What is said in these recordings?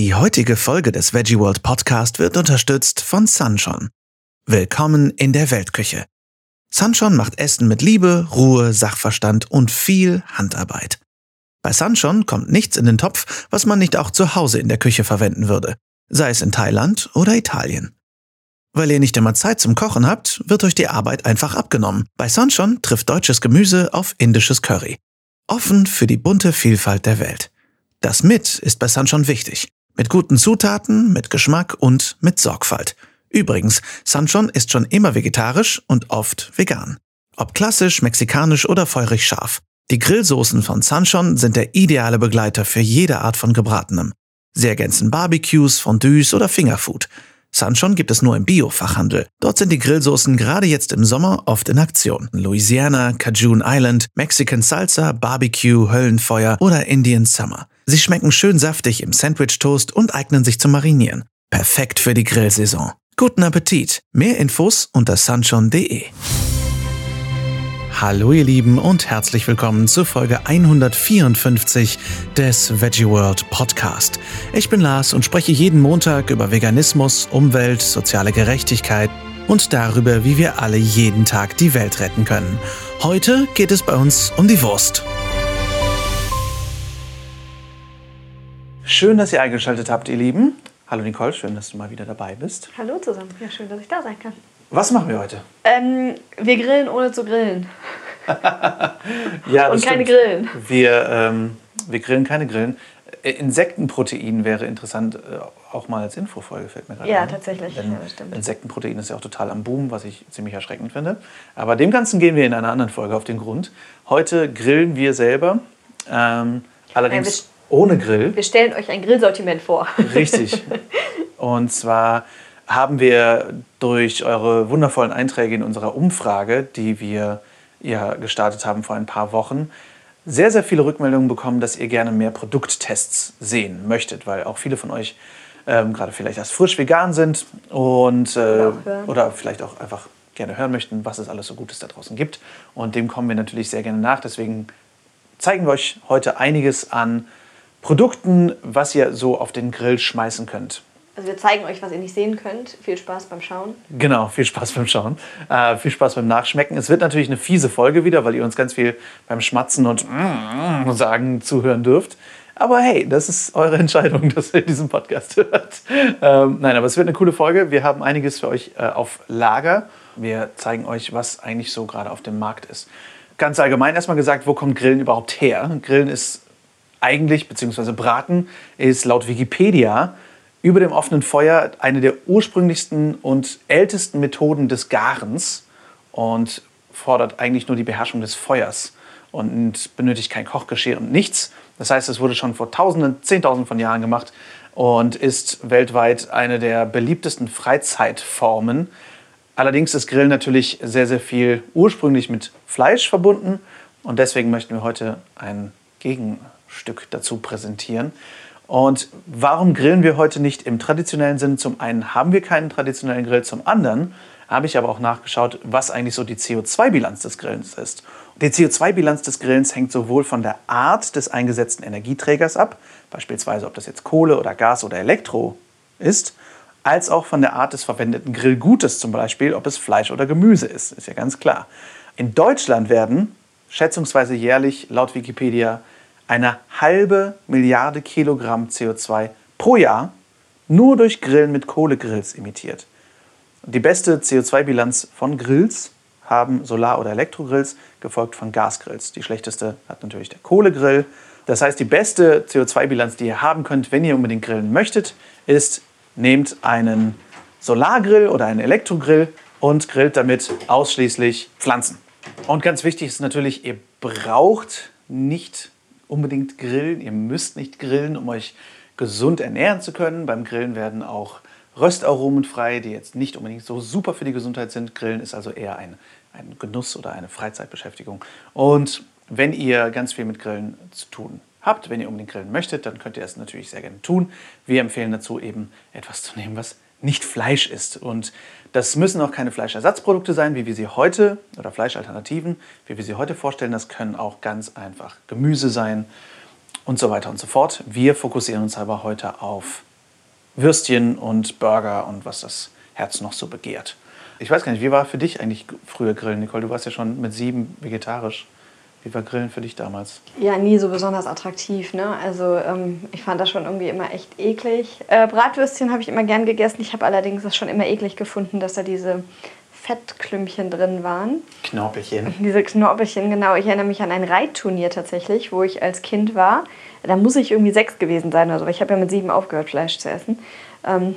Die heutige Folge des Veggie World Podcast wird unterstützt von Sunshon. Willkommen in der Weltküche. Sunshon macht Essen mit Liebe, Ruhe, Sachverstand und viel Handarbeit. Bei Sunshon kommt nichts in den Topf, was man nicht auch zu Hause in der Küche verwenden würde, sei es in Thailand oder Italien. Weil ihr nicht immer Zeit zum Kochen habt, wird euch die Arbeit einfach abgenommen. Bei Sunshon trifft deutsches Gemüse auf indisches Curry. Offen für die bunte Vielfalt der Welt. Das Mit ist bei Sunshon wichtig. Mit guten Zutaten, mit Geschmack und mit Sorgfalt. Übrigens, Sunshon ist schon immer vegetarisch und oft vegan. Ob klassisch, mexikanisch oder feurig scharf. Die Grillsoßen von Sunshon sind der ideale Begleiter für jede Art von Gebratenem. Sie ergänzen Barbecues, Fondues oder Fingerfood. Sunshon gibt es nur im Bio-Fachhandel. Dort sind die Grillsoßen gerade jetzt im Sommer oft in Aktion. Louisiana, Cajun Island, Mexican Salsa, Barbecue, Höllenfeuer oder Indian Summer. Sie schmecken schön saftig im Sandwich-Toast und eignen sich zum Marinieren. Perfekt für die Grillsaison. Guten Appetit! Mehr Infos unter sunshon.de. Hallo ihr Lieben und herzlich willkommen zu Folge 154 des Veggie World Podcast. Ich bin Lars und spreche jeden Montag über Veganismus, Umwelt, soziale Gerechtigkeit und darüber, wie wir alle jeden Tag die Welt retten können. Heute geht es bei uns um die Wurst. Schön, dass ihr eingeschaltet habt, ihr Lieben. Hallo Nicole, schön, dass du mal wieder dabei bist. Hallo zusammen, ja schön, dass ich da sein kann. Was machen wir heute? Ähm, wir grillen ohne zu grillen. ja, Und keine stimmt. Grillen. Wir, ähm, wir grillen keine Grillen. Äh, Insektenprotein wäre interessant, äh, auch mal als Infofolge fällt mir gerade Ja, ein. tatsächlich. Denn Ja. Insektenprotein ist ja auch total am Boom, was ich ziemlich erschreckend finde. Aber dem Ganzen gehen wir in einer anderen Folge auf den Grund. Heute grillen wir selber, ähm, allerdings Ja, ohne Grill. Wir stellen euch ein Grillsortiment vor. Richtig. Und zwar haben wir durch eure wundervollen Einträge in unserer Umfrage, die wir ja gestartet haben vor ein paar Wochen, sehr, sehr viele Rückmeldungen bekommen, dass ihr gerne mehr Produkttests sehen möchtet, weil auch viele von euch ähm, gerade vielleicht erst frisch vegan sind und äh, Oder vielleicht auch einfach gerne hören möchten, was es alles so Gutes da draußen gibt. Und dem kommen wir natürlich sehr gerne nach. Deswegen zeigen wir euch heute einiges an Produkten, was ihr so auf den Grill schmeißen könnt. Also wir zeigen euch, was ihr nicht sehen könnt. Viel Spaß beim Schauen. Genau, viel Spaß beim Schauen, äh, viel Spaß beim Nachschmecken. Es wird natürlich eine fiese Folge wieder, weil ihr uns ganz viel beim Schmatzen und mm, sagen zuhören dürft. Aber hey, das ist eure Entscheidung, dass ihr diesen Podcast hört. Ähm, nein, aber es wird eine coole Folge. Wir haben einiges für euch äh, auf Lager. Wir zeigen euch, was eigentlich so gerade auf dem Markt ist. Ganz allgemein erstmal gesagt, wo kommt Grillen überhaupt her? Grillen ist eigentlich, beziehungsweise Braten, ist laut Wikipedia über dem offenen Feuer eine der ursprünglichsten und ältesten Methoden des Garens und fordert eigentlich nur die Beherrschung des Feuers und benötigt kein Kochgeschirr und nichts. Das heißt, es wurde schon vor Tausenden, Zehntausenden von Jahren gemacht und ist weltweit eine der beliebtesten Freizeitformen. Allerdings ist Grillen natürlich sehr, sehr viel ursprünglich mit Fleisch verbunden und deswegen möchten wir heute ein Gegenstück dazu präsentieren. Und warum grillen wir heute nicht im traditionellen Sinn? Zum einen haben wir keinen traditionellen Grill, zum anderen habe ich aber auch nachgeschaut, was eigentlich so die CO2-Bilanz des Grillens ist. Die CO2-Bilanz des Grillens hängt sowohl von der Art des eingesetzten Energieträgers ab, beispielsweise ob das jetzt Kohle oder Gas oder Elektro ist, als auch von der Art des verwendeten Grillgutes, zum Beispiel, ob es Fleisch oder Gemüse ist, ist ja ganz klar. In Deutschland werden schätzungsweise jährlich laut Wikipedia eine halbe Milliarde Kilogramm CO2 pro Jahr nur durch Grillen mit Kohlegrills emittiert. Die beste CO2-Bilanz von Grills haben Solar- oder Elektrogrills, gefolgt von Gasgrills. Die schlechteste hat natürlich der Kohlegrill. Das heißt, die beste CO2-Bilanz, die ihr haben könnt, wenn ihr unbedingt grillen möchtet, ist, nehmt einen Solargrill oder einen Elektrogrill und grillt damit ausschließlich Pflanzen. Und ganz wichtig ist natürlich, ihr braucht nicht unbedingt grillen, ihr müsst nicht grillen, um euch gesund ernähren zu können. Beim Grillen werden auch Röstaromen frei, die jetzt nicht unbedingt so super für die Gesundheit sind. Grillen ist also eher ein, ein Genuss oder eine Freizeitbeschäftigung. Und wenn ihr ganz viel mit Grillen zu tun habt, wenn ihr unbedingt grillen möchtet, dann könnt ihr das natürlich sehr gerne tun. Wir empfehlen dazu eben etwas zu nehmen, was nicht Fleisch ist. Und das müssen auch keine Fleischersatzprodukte sein, wie wir sie heute, oder Fleischalternativen, wie wir sie heute vorstellen. Das können auch ganz einfach Gemüse sein und so weiter und so fort. Wir fokussieren uns aber heute auf Würstchen und Burger und was das Herz noch so begehrt. Ich weiß gar nicht, wie war für dich eigentlich früher Grillen, Nicole? Du warst ja schon mit sieben vegetarisch. Wie war Grillen für dich damals? Ja, nie so besonders attraktiv. Ne? Also ähm, ich fand das schon irgendwie immer echt eklig. Äh, Bratwürstchen habe ich immer gern gegessen. Ich habe allerdings das schon immer eklig gefunden, dass da diese Fettklümpchen drin waren. Knorpelchen. Diese Knorpelchen, genau. Ich erinnere mich an ein Reitturnier tatsächlich, wo ich als Kind war. Da muss ich irgendwie sechs gewesen sein oder so. Ich habe ja mit sieben aufgehört, Fleisch zu essen. Ähm,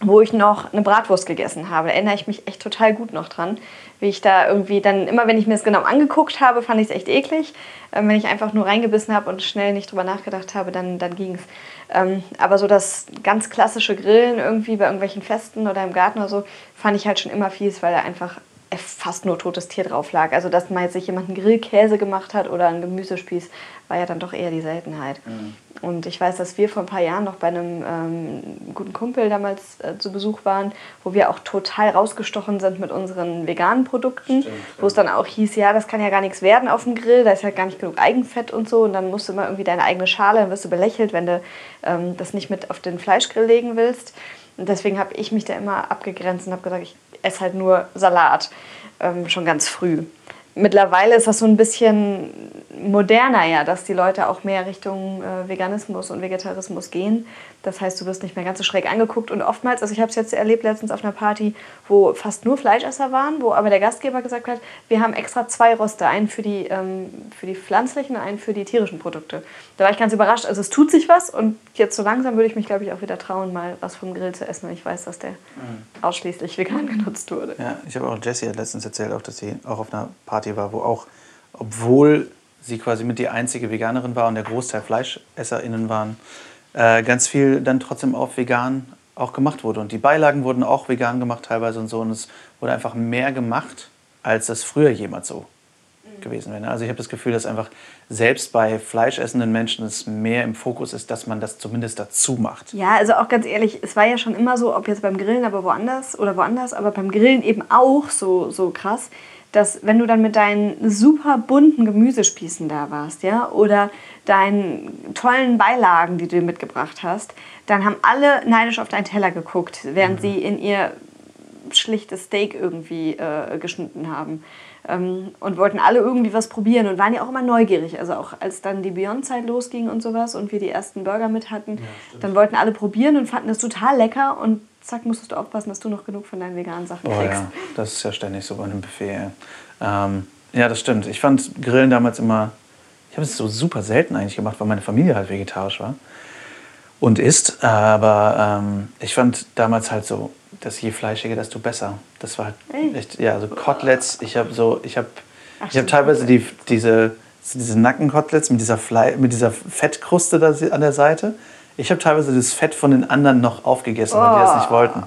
wo ich noch eine Bratwurst gegessen habe. Da erinnere ich mich echt total gut noch dran. Wie ich da irgendwie dann, immer wenn ich mir das genau angeguckt habe, fand ich es echt eklig. Ähm, wenn ich einfach nur reingebissen habe und schnell nicht drüber nachgedacht habe, dann, dann ging es. Ähm, aber so das ganz klassische Grillen irgendwie bei irgendwelchen Festen oder im Garten oder so, fand ich halt schon immer fies, weil da einfach fast nur totes Tier drauf lag. Also, dass mal jetzt sich jemand einen Grillkäse gemacht hat oder einen Gemüsespieß, war ja dann doch eher die Seltenheit. Mhm. Und ich weiß, dass wir vor ein paar Jahren noch bei einem ähm, guten Kumpel damals äh, zu Besuch waren, wo wir auch total rausgestochen sind mit unseren veganen Produkten, Stimmt, wo es dann auch hieß, ja, das kann ja gar nichts werden auf dem Grill, da ist ja gar nicht genug Eigenfett und so. Und dann musst du immer irgendwie deine eigene Schale, dann wirst du belächelt, wenn du ähm, das nicht mit auf den Fleischgrill legen willst. Und deswegen habe ich mich da immer abgegrenzt und habe gesagt, ich esse halt nur Salat, ähm, schon ganz früh mittlerweile ist das so ein bisschen moderner ja, dass die Leute auch mehr Richtung äh, Veganismus und Vegetarismus gehen. Das heißt, du wirst nicht mehr ganz so schräg angeguckt und oftmals, also ich habe es jetzt erlebt letztens auf einer Party, wo fast nur Fleischesser waren, wo aber der Gastgeber gesagt hat, wir haben extra zwei Roste, einen für die, ähm, für die pflanzlichen und einen für die tierischen Produkte. Da war ich ganz überrascht, also es tut sich was und jetzt so langsam würde ich mich, glaube ich, auch wieder trauen, mal was vom Grill zu essen, ich weiß, dass der mhm. ausschließlich vegan genutzt wurde. Ja, ich habe auch Jessie hat letztens erzählt, auch, dass sie auch auf einer Party war, wo auch, obwohl sie quasi mit die einzige Veganerin war und der Großteil FleischesserInnen waren, äh, ganz viel dann trotzdem auf vegan auch gemacht wurde. Und die Beilagen wurden auch vegan gemacht teilweise und so. Und es wurde einfach mehr gemacht, als das früher jemals so mhm. gewesen wäre. Also ich habe das Gefühl, dass einfach selbst bei fleischessenden Menschen es mehr im Fokus ist, dass man das zumindest dazu macht. Ja, also auch ganz ehrlich, es war ja schon immer so, ob jetzt beim Grillen, aber woanders oder woanders, aber beim Grillen eben auch so, so krass dass wenn du dann mit deinen super bunten Gemüsespießen da warst, ja, oder deinen tollen Beilagen, die du mitgebracht hast, dann haben alle neidisch auf deinen Teller geguckt, während mhm. sie in ihr schlichtes Steak irgendwie äh, geschnitten haben. Ähm, und wollten alle irgendwie was probieren und waren ja auch immer neugierig. Also auch als dann die Beyond-Zeit losging und sowas und wir die ersten Burger mit hatten, ja, dann wollten alle probieren und fanden es total lecker und zack, musstest du aufpassen, dass du noch genug von deinen veganen Sachen kriegst. Oh, ja. Das ist ja ständig so bei einem Buffet. Ähm, ja, das stimmt. Ich fand Grillen damals immer, ich habe es so super selten eigentlich gemacht, weil meine Familie halt vegetarisch war und ist. Aber ähm, ich fand damals halt so, dass je fleischiger, desto besser. Das war halt echt, ja, also Koteletts. Ich habe so, ich habe, ich habe teilweise die, diese, diese Nackenkoteletts mit dieser, mit dieser Fettkruste da an der Seite. Ich habe teilweise das Fett von den anderen noch aufgegessen, weil die das nicht wollten.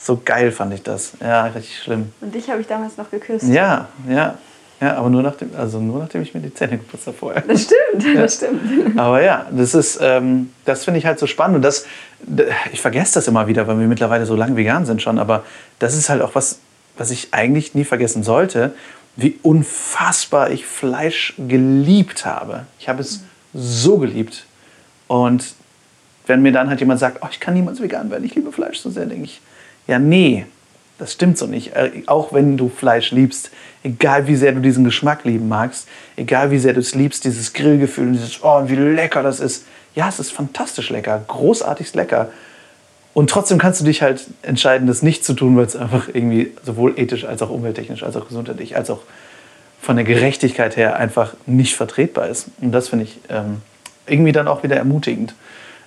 So geil fand ich das. Ja, richtig schlimm. Und dich habe ich damals noch geküsst. Ja, ja. Ja, aber nur nachdem, also nur nachdem ich mir die Zähne geputzt habe vorher. Das stimmt, ja. das stimmt. Aber ja, das ist, ähm, das finde ich halt so spannend. Und das, ich vergesse das immer wieder, weil wir mittlerweile so lange vegan sind schon. Aber das ist halt auch was, was ich eigentlich nie vergessen sollte, wie unfassbar ich Fleisch geliebt habe. Ich habe es so geliebt. Und wenn mir dann halt jemand sagt, oh, ich kann niemals vegan werden, ich liebe Fleisch so sehr, denke ich, ja, nee, das stimmt so nicht. Äh, auch wenn du Fleisch liebst, egal wie sehr du diesen Geschmack lieben magst, egal wie sehr du es liebst, dieses Grillgefühl und dieses, oh, wie lecker das ist. Ja, es ist fantastisch lecker, großartigst lecker. Und trotzdem kannst du dich halt entscheiden, das nicht zu tun, weil es einfach irgendwie sowohl ethisch als auch umwelttechnisch, als auch gesundheitlich, als auch von der Gerechtigkeit her einfach nicht vertretbar ist. Und das finde ich ähm, irgendwie dann auch wieder ermutigend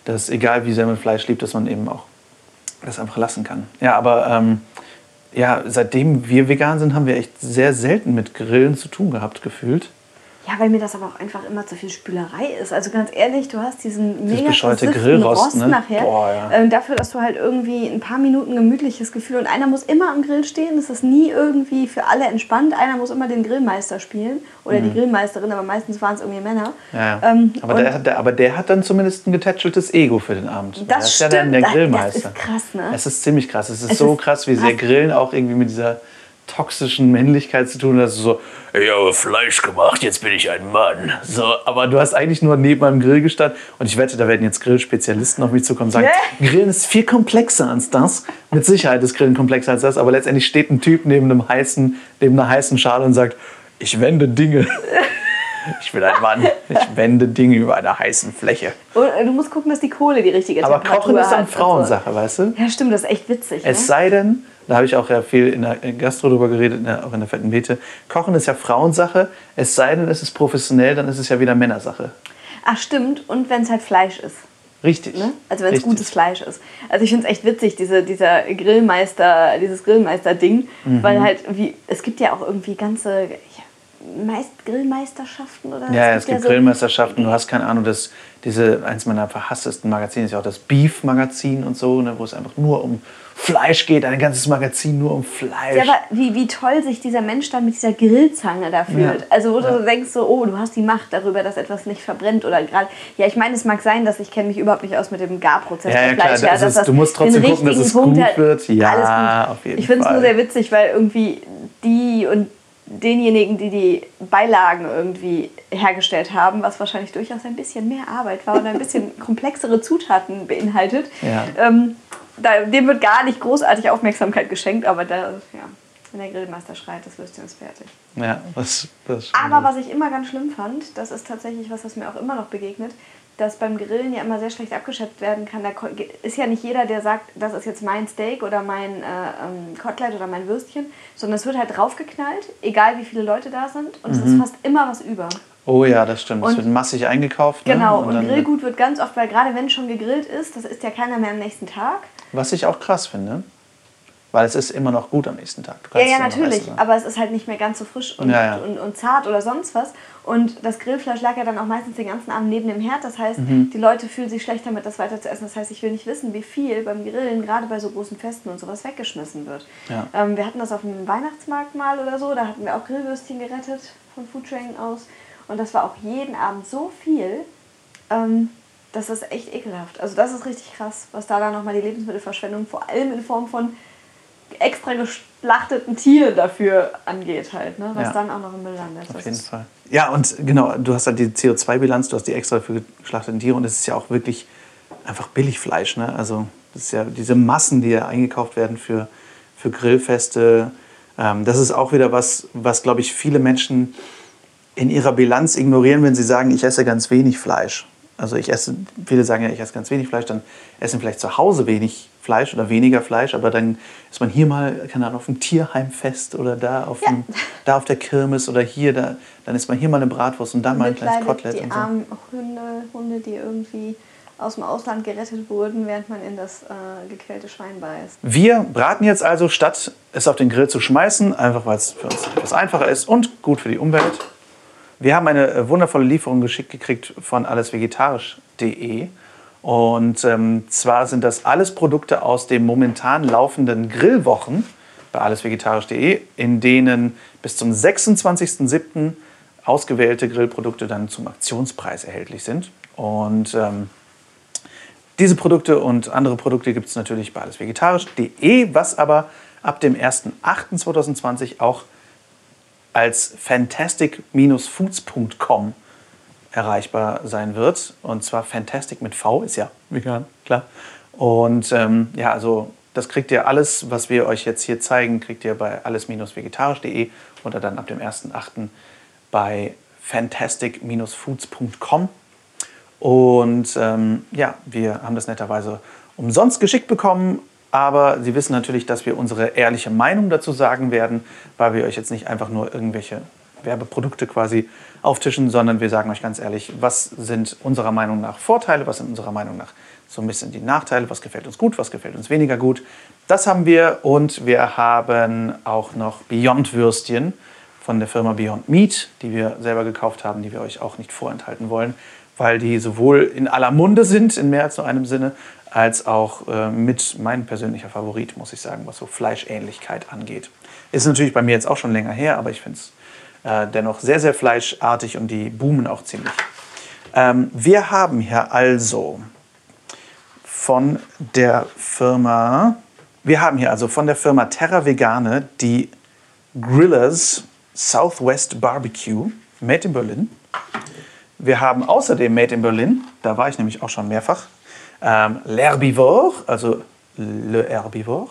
dass egal wie sehr man Fleisch liebt, dass man eben auch das einfach lassen kann. Ja, aber ähm, ja, seitdem wir vegan sind, haben wir echt sehr selten mit Grillen zu tun gehabt, gefühlt. Ja, weil mir das aber auch einfach immer zu viel Spülerei ist. Also ganz ehrlich, du hast diesen mega bescheuerte Grillrost Rost ne? nachher. Boah, ja. ähm, dafür, dass du halt irgendwie ein paar Minuten gemütliches Gefühl und einer muss immer am Grill stehen. Das ist nie irgendwie für alle entspannt. Einer muss immer den Grillmeister spielen oder mhm. die Grillmeisterin, aber meistens waren es irgendwie Männer. Ja, ähm, aber, der, der, aber der hat dann zumindest ein getätscheltes Ego für den Abend. Das, das ist ja dann der Grillmeister. Das ist krass, ne? Es ist ziemlich krass. Es ist es so ist, krass, wie sehr Grillen auch irgendwie mit dieser toxischen Männlichkeit zu tun, dass du so, ich habe Fleisch gemacht, jetzt bin ich ein Mann. So, aber du hast eigentlich nur neben meinem Grill gestanden und ich wette, da werden jetzt Grillspezialisten auf mich zukommen und sagen, Yeah. Grillen ist viel komplexer als das. Mit Sicherheit ist Grillen komplexer als das, aber letztendlich steht ein Typ neben einem heißen, neben einer heißen Schale und sagt, ich wende Dinge. Ich bin ein Mann. Ich wende Dinge über einer heißen Fläche. Und äh, du musst gucken, dass die Kohle die richtige Aber Temperatur Kochen ist hat eine und so. Frauensache, weißt du? Ja, stimmt, das ist echt witzig. Es ne? sei denn, da habe ich auch ja viel in der Gastro drüber geredet, in der, auch in der fetten Beete. Kochen ist ja Frauensache. Es sei denn, es ist professionell, dann ist es ja wieder Männersache. Ach, stimmt. Und wenn es halt Fleisch ist. Richtig. Ne? Also wenn es gutes Fleisch ist. Also ich finde es echt witzig, diese, dieser Grillmeister, dieses Grillmeister-Ding, Mhm. weil halt wie, es gibt ja auch irgendwie ganze ja, Meist Grillmeisterschaften oder Ja, es gibt so- Grillmeisterschaften, du hast keine Ahnung, das, diese, eins meiner verhasstesten Magazine ist ja auch das Beef-Magazin und so, ne, wo es einfach nur um Fleisch geht, ein ganzes Magazin nur um Fleisch. Ja, aber wie, wie toll sich dieser Mensch dann mit dieser Grillzange da fühlt. Ja. Also wo du denkst so, oh, du hast die Macht darüber, dass etwas nicht verbrennt oder gerade. Ja, ich meine, es mag sein, dass ich kenne mich überhaupt nicht aus mit dem Garprozess Ja, ja, von klar, Fleisch. das ja, ist- dass du musst trotzdem gucken, dass es Punkt gut hat. wird. Ja, Alles gut. auf jeden ich finde es Fall. nur sehr witzig, weil irgendwie die und denjenigen, die die Beilagen irgendwie hergestellt haben, was wahrscheinlich durchaus ein bisschen mehr Arbeit war und ein bisschen komplexere Zutaten beinhaltet, Ja. ähm, da, dem wird gar nicht großartig Aufmerksamkeit geschenkt, aber da, ja, wenn der Grillmeister schreit, das Würstchen ist fertig. ja, das, das Aber was ich immer ganz schlimm fand, das ist tatsächlich was, was mir auch immer noch begegnet, dass beim Grillen ja immer sehr schlecht abgeschätzt werden kann. Da ist ja nicht jeder, der sagt, das ist jetzt mein Steak oder mein äh, ähm, Kotelett oder mein Würstchen, sondern es wird halt draufgeknallt, egal wie viele Leute da sind, und es ist fast immer was über. Oh ja, das stimmt. Es Und- wird massig eingekauft. ne? Genau, und dann- Grillgut wird ganz oft, weil gerade wenn schon gegrillt ist, das isst ja keiner mehr am nächsten Tag. Was ich auch krass finde, weil es ist immer noch gut am nächsten Tag. Ja, ja, es natürlich, essen, ne? aber es ist halt nicht mehr ganz so frisch und, Ja, ja. Und, und zart oder sonst was. Und das Grillfleisch lag ja dann auch meistens den ganzen Abend neben dem Herd. Das heißt, Mhm. die Leute fühlen sich schlecht damit, das weiter zu essen. Das heißt, ich will nicht wissen, wie viel beim Grillen, gerade bei so großen Festen und sowas, weggeschmissen wird. Ja. Ähm, wir hatten das auf dem Weihnachtsmarkt mal oder so. Da hatten wir auch Grillwürstchen gerettet von Foodtrain aus. Und das war auch jeden Abend so viel. Ähm, das ist echt ekelhaft. Also das ist richtig krass, was da dann nochmal die Lebensmittelverschwendung vor allem in Form von extra geschlachteten Tieren dafür angeht halt, ne? was Ja. dann auch noch im Müll landet. Auf Das jeden Fall. Ja, und genau, du hast halt die CO2-Bilanz, du hast die extra für geschlachteten Tiere und es ist ja auch wirklich einfach Billigfleisch. Ne? Also das ist ja diese Massen, die ja eingekauft werden für, für Grillfeste. Ähm, das ist auch wieder was, was, glaube ich, viele Menschen in ihrer Bilanz ignorieren, wenn sie sagen, ich esse ganz wenig Fleisch. Also ich esse, viele sagen ja, ich esse ganz wenig Fleisch, dann essen vielleicht zu Hause wenig Fleisch oder weniger Fleisch, aber dann ist man hier mal, keine Ahnung, auf dem Tierheimfest oder da auf, dem, da auf der Kirmes oder hier, da, dann ist man hier mal eine Bratwurst und da mal ein kleines Kotelett die und so. armen Hunde, Hunde, die irgendwie aus dem Ausland gerettet wurden, während man in das äh, gequälte Schwein beißt. Wir braten jetzt also, statt es auf den Grill zu schmeißen, einfach weil es für uns etwas einfacher ist und gut für die Umwelt. Wir haben eine äh, wundervolle Lieferung geschickt gekriegt von allesvegetarisch.de. Und ähm, zwar sind das alles Produkte aus den momentan laufenden Grillwochen bei allesvegetarisch.de, in denen bis zum 26.07. ausgewählte Grillprodukte dann zum Aktionspreis erhältlich sind. Und ähm, diese Produkte und andere Produkte gibt es natürlich bei allesvegetarisch.de, was aber ab dem 1.8.2020 auch als fantastic-foods.com erreichbar sein wird. Und zwar Fantastic mit V, ist ja vegan, klar. Und ähm, ja, also das kriegt ihr alles, was wir euch jetzt hier zeigen, kriegt ihr bei alles-vegetarisch.de oder dann ab dem 1.8. bei fantastic-foods.com. Und ähm, ja, wir haben das netterweise umsonst geschickt bekommen. Aber Sie wissen natürlich, dass wir unsere ehrliche Meinung dazu sagen werden, weil wir euch jetzt nicht einfach nur irgendwelche Werbeprodukte quasi auftischen, sondern wir sagen euch ganz ehrlich, was sind unserer Meinung nach Vorteile, was sind unserer Meinung nach so ein bisschen die Nachteile, was gefällt uns gut, was gefällt uns weniger gut. Das haben wir und wir haben auch noch Beyond Würstchen von der Firma Beyond Meat, die wir selber gekauft haben, die wir euch auch nicht vorenthalten wollen, weil die sowohl in aller Munde sind, in mehr als nur einem Sinne, als auch äh, mit mein persönlicher Favorit, muss ich sagen, was so Fleischähnlichkeit angeht. Ist natürlich bei mir jetzt auch schon länger her, aber ich finde es äh, dennoch sehr, sehr fleischartig und die boomen auch ziemlich. Ähm, wir haben hier also von der Firma, wir haben hier also von der Firma Terra Vegane die Grillers Southwest Barbecue, made in Berlin. Wir haben außerdem made in Berlin, da war ich nämlich auch schon mehrfach, ähm, L'Herbivore, also Le Herbivore,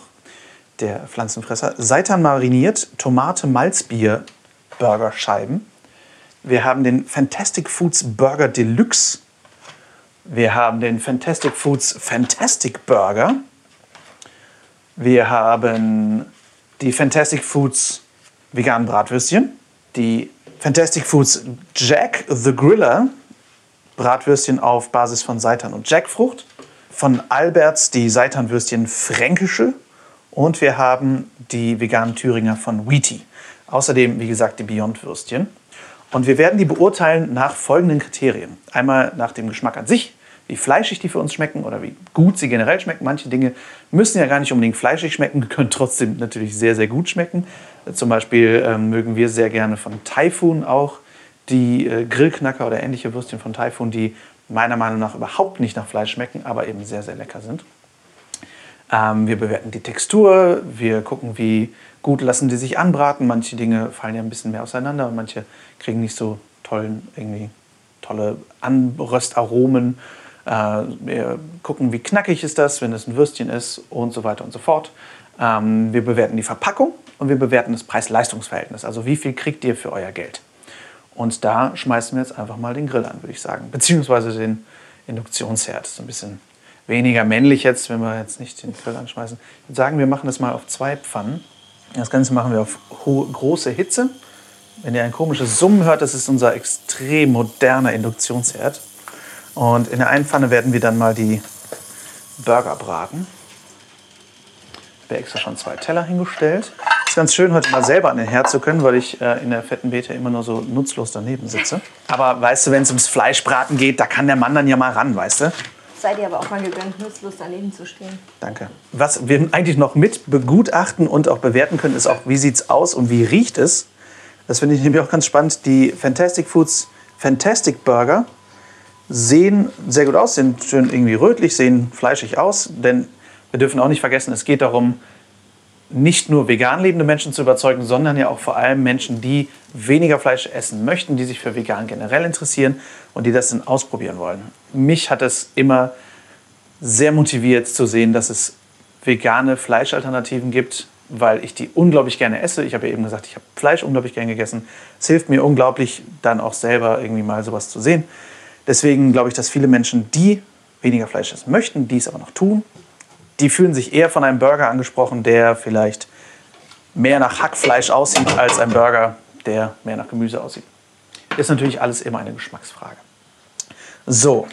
der Pflanzenfresser, Seitan mariniert, Tomate, Malzbier, Burgerscheiben. Wir haben den Fantastic Foods Burger Deluxe. Wir haben den Fantastic Foods Fantastic Burger. Wir haben die Fantastic Foods veganen Bratwürstchen. Die Fantastic Foods Jack the Griller Bratwürstchen auf Basis von Seitan und Jackfrucht. Von Alberts die Seitanwürstchen Fränkische. Und wir haben die veganen Thüringer von Wheaty. Außerdem, wie gesagt, die Beyond-Würstchen. Und wir werden die beurteilen nach folgenden Kriterien. Einmal nach dem Geschmack an sich, wie fleischig die für uns schmecken oder wie gut sie generell schmecken. Manche Dinge müssen ja gar nicht unbedingt fleischig schmecken, können trotzdem natürlich sehr, sehr gut schmecken. Zum Beispiel ähm, mögen wir sehr gerne von Typhoon auch die äh, Grillknacker oder ähnliche Würstchen von Typhoon, die meiner Meinung nach überhaupt nicht nach Fleisch schmecken, aber eben sehr, sehr lecker sind. Ähm, wir bewerten die Textur, wir gucken, wie gut lassen die sich anbraten. Manche Dinge fallen ja ein bisschen mehr auseinander und manche kriegen nicht so tollen, irgendwie tolle Anröstaromen. Äh, wir gucken, wie knackig ist das, wenn es ein Würstchen ist und so weiter und so fort. Ähm, wir bewerten die Verpackung und wir bewerten das Preis-Leistungs-Verhältnis. Also wie viel kriegt ihr für euer Geld? Und da schmeißen wir jetzt einfach mal den Grill an, würde ich sagen. Beziehungsweise den Induktionsherd. Ist ein bisschen weniger männlich jetzt, wenn wir jetzt nicht den Grill anschmeißen. Ich würde sagen, wir machen das mal auf zwei Pfannen. Das Ganze machen wir auf große Hitze. Wenn ihr ein komisches Summen hört, das ist unser extrem moderner Induktionsherd. Und in der einen Pfanne werden wir dann mal die Burger braten. Ich habe extra schon zwei Teller hingestellt. Es ist ganz schön, heute mal selber an den Herd zu können, weil ich äh, in der fetten Beete immer nur so nutzlos daneben sitze. Aber weißt du, wenn es ums Fleischbraten geht, da kann der Mann dann ja mal ran, weißt du? Sei dir aber auch mal gegönnt, nutzlos daneben zu stehen. Danke. Was wir eigentlich noch mit begutachten und auch bewerten können, ist auch, wie sieht es aus und wie riecht es. Das finde ich nämlich auch ganz spannend. Die Fantastic Foods Fantastic Burger sehen sehr gut aus, sind schön irgendwie rötlich, sehen fleischig aus. Denn wir dürfen auch nicht vergessen, es geht darum, nicht nur vegan lebende Menschen zu überzeugen, sondern ja auch vor allem Menschen, die weniger Fleisch essen möchten, die sich für vegan generell interessieren und die das dann ausprobieren wollen. Mich hat es immer sehr motiviert zu sehen, dass es vegane Fleischalternativen gibt, weil ich die unglaublich gerne esse. Ich habe ja eben gesagt, ich habe Fleisch unglaublich gerne gegessen. Es hilft mir unglaublich, dann auch selber irgendwie mal sowas zu sehen. Deswegen glaube ich, dass viele Menschen, die weniger Fleisch essen möchten, dies aber noch tun, die fühlen sich eher von einem Burger angesprochen, der vielleicht mehr nach Hackfleisch aussieht als ein Burger, der mehr nach Gemüse aussieht. Ist natürlich alles immer eine Geschmacksfrage. So,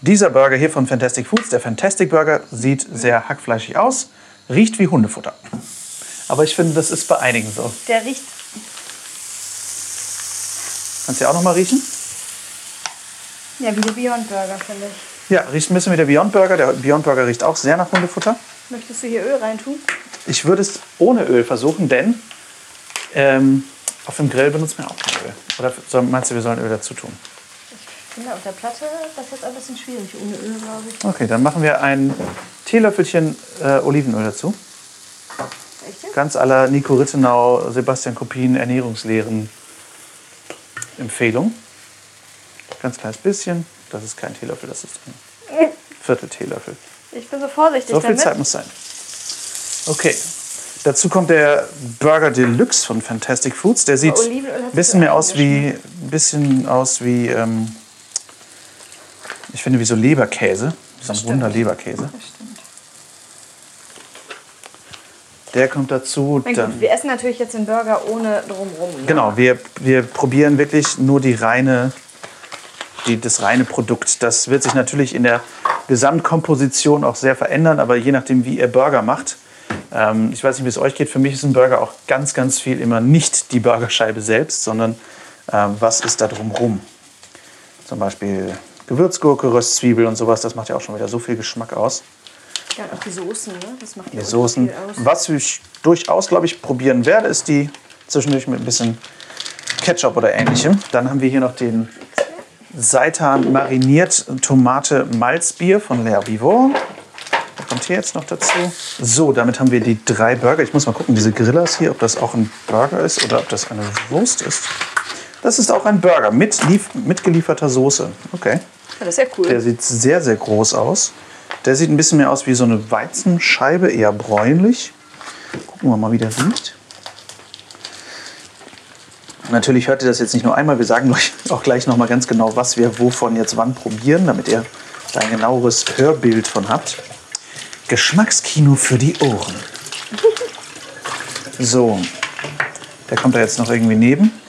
dieser Burger hier von Fantastic Foods, der Fantastic Burger, sieht sehr hackfleischig aus, riecht wie Hundefutter. Aber ich finde, das ist bei einigen so. Der riecht. Kannst du ja auch noch mal riechen? Ja, wie der Beyond Burger, finde ich. Ja, riecht ein bisschen wie der Beyond Burger. Der Beyond Burger riecht auch sehr nach Hundefutter. Möchtest du hier Öl reintun? Ich würde es ohne Öl versuchen, denn ähm, auf dem Grill benutzt man auch kein Öl. Oder meinst du, wir sollen Öl dazu tun? Ich finde, auf der Platte das ist jetzt ein bisschen schwierig ohne Öl, glaube ich. Okay, dann machen wir ein Teelöffelchen äh, Olivenöl dazu. Echt jetzt? Ganz aller Nico Rittenau, Sebastian Kopien, Ernährungslehren Empfehlung. Ganz kleines bisschen. Das ist kein Teelöffel, das ist ein Viertel Teelöffel. Ich bin so vorsichtig So viel damit. Zeit muss sein. Okay. Dazu kommt der Burger Deluxe von Fantastic Foods. Der sieht Olivenöl hat ein bisschen mehr aus wie, bisschen aus wie, ähm, ich finde wie so Leberkäse. So ein runder Leberkäse. Das stimmt. Der kommt dazu. Dann, gut, wir essen natürlich jetzt den Burger ohne drumrum. Ne? Genau, wir, wir probieren wirklich nur die reine, die, das reine Produkt. Das wird sich natürlich in der Gesamtkomposition auch sehr verändern, aber je nachdem, wie ihr Burger macht. Ähm, ich weiß nicht, wie es euch geht. Für mich ist ein Burger auch ganz, ganz viel immer nicht die Burgerscheibe selbst, sondern ähm, was ist da drumrum. Zum Beispiel Gewürzgurke, Röstzwiebel und sowas. Das macht ja auch schon wieder so viel Geschmack aus. Ja, und auch die Soßen, ne? Das macht Die Soßen. viel aus. Was ich durchaus, glaube ich, probieren werde, ist die zwischendurch mit ein bisschen Ketchup oder ähnlichem. Dann haben wir hier noch den Seitan mariniert Tomate Malzbier von L'Herbivore. Da kommt Fleische jetzt noch dazu. So, damit haben wir die drei Burger. Ich muss mal gucken, diese Grillers hier, ob das auch ein Burger ist oder ob das eine Wurst ist. Das ist auch ein Burger mit, lief, mit gelieferter Soße. Okay. Ja, das ist ja cool. Der sieht sehr, sehr groß aus. Der sieht ein bisschen mehr aus wie so eine Weizenscheibe, eher bräunlich. Gucken wir mal, wie der riecht. Natürlich hört ihr das jetzt nicht nur einmal. Wir sagen euch auch gleich noch mal ganz genau, was wir wovon jetzt wann probieren, damit ihr da ein genaueres Hörbild von habt. Geschmackskino für die Ohren. So, der kommt da jetzt noch irgendwie neben.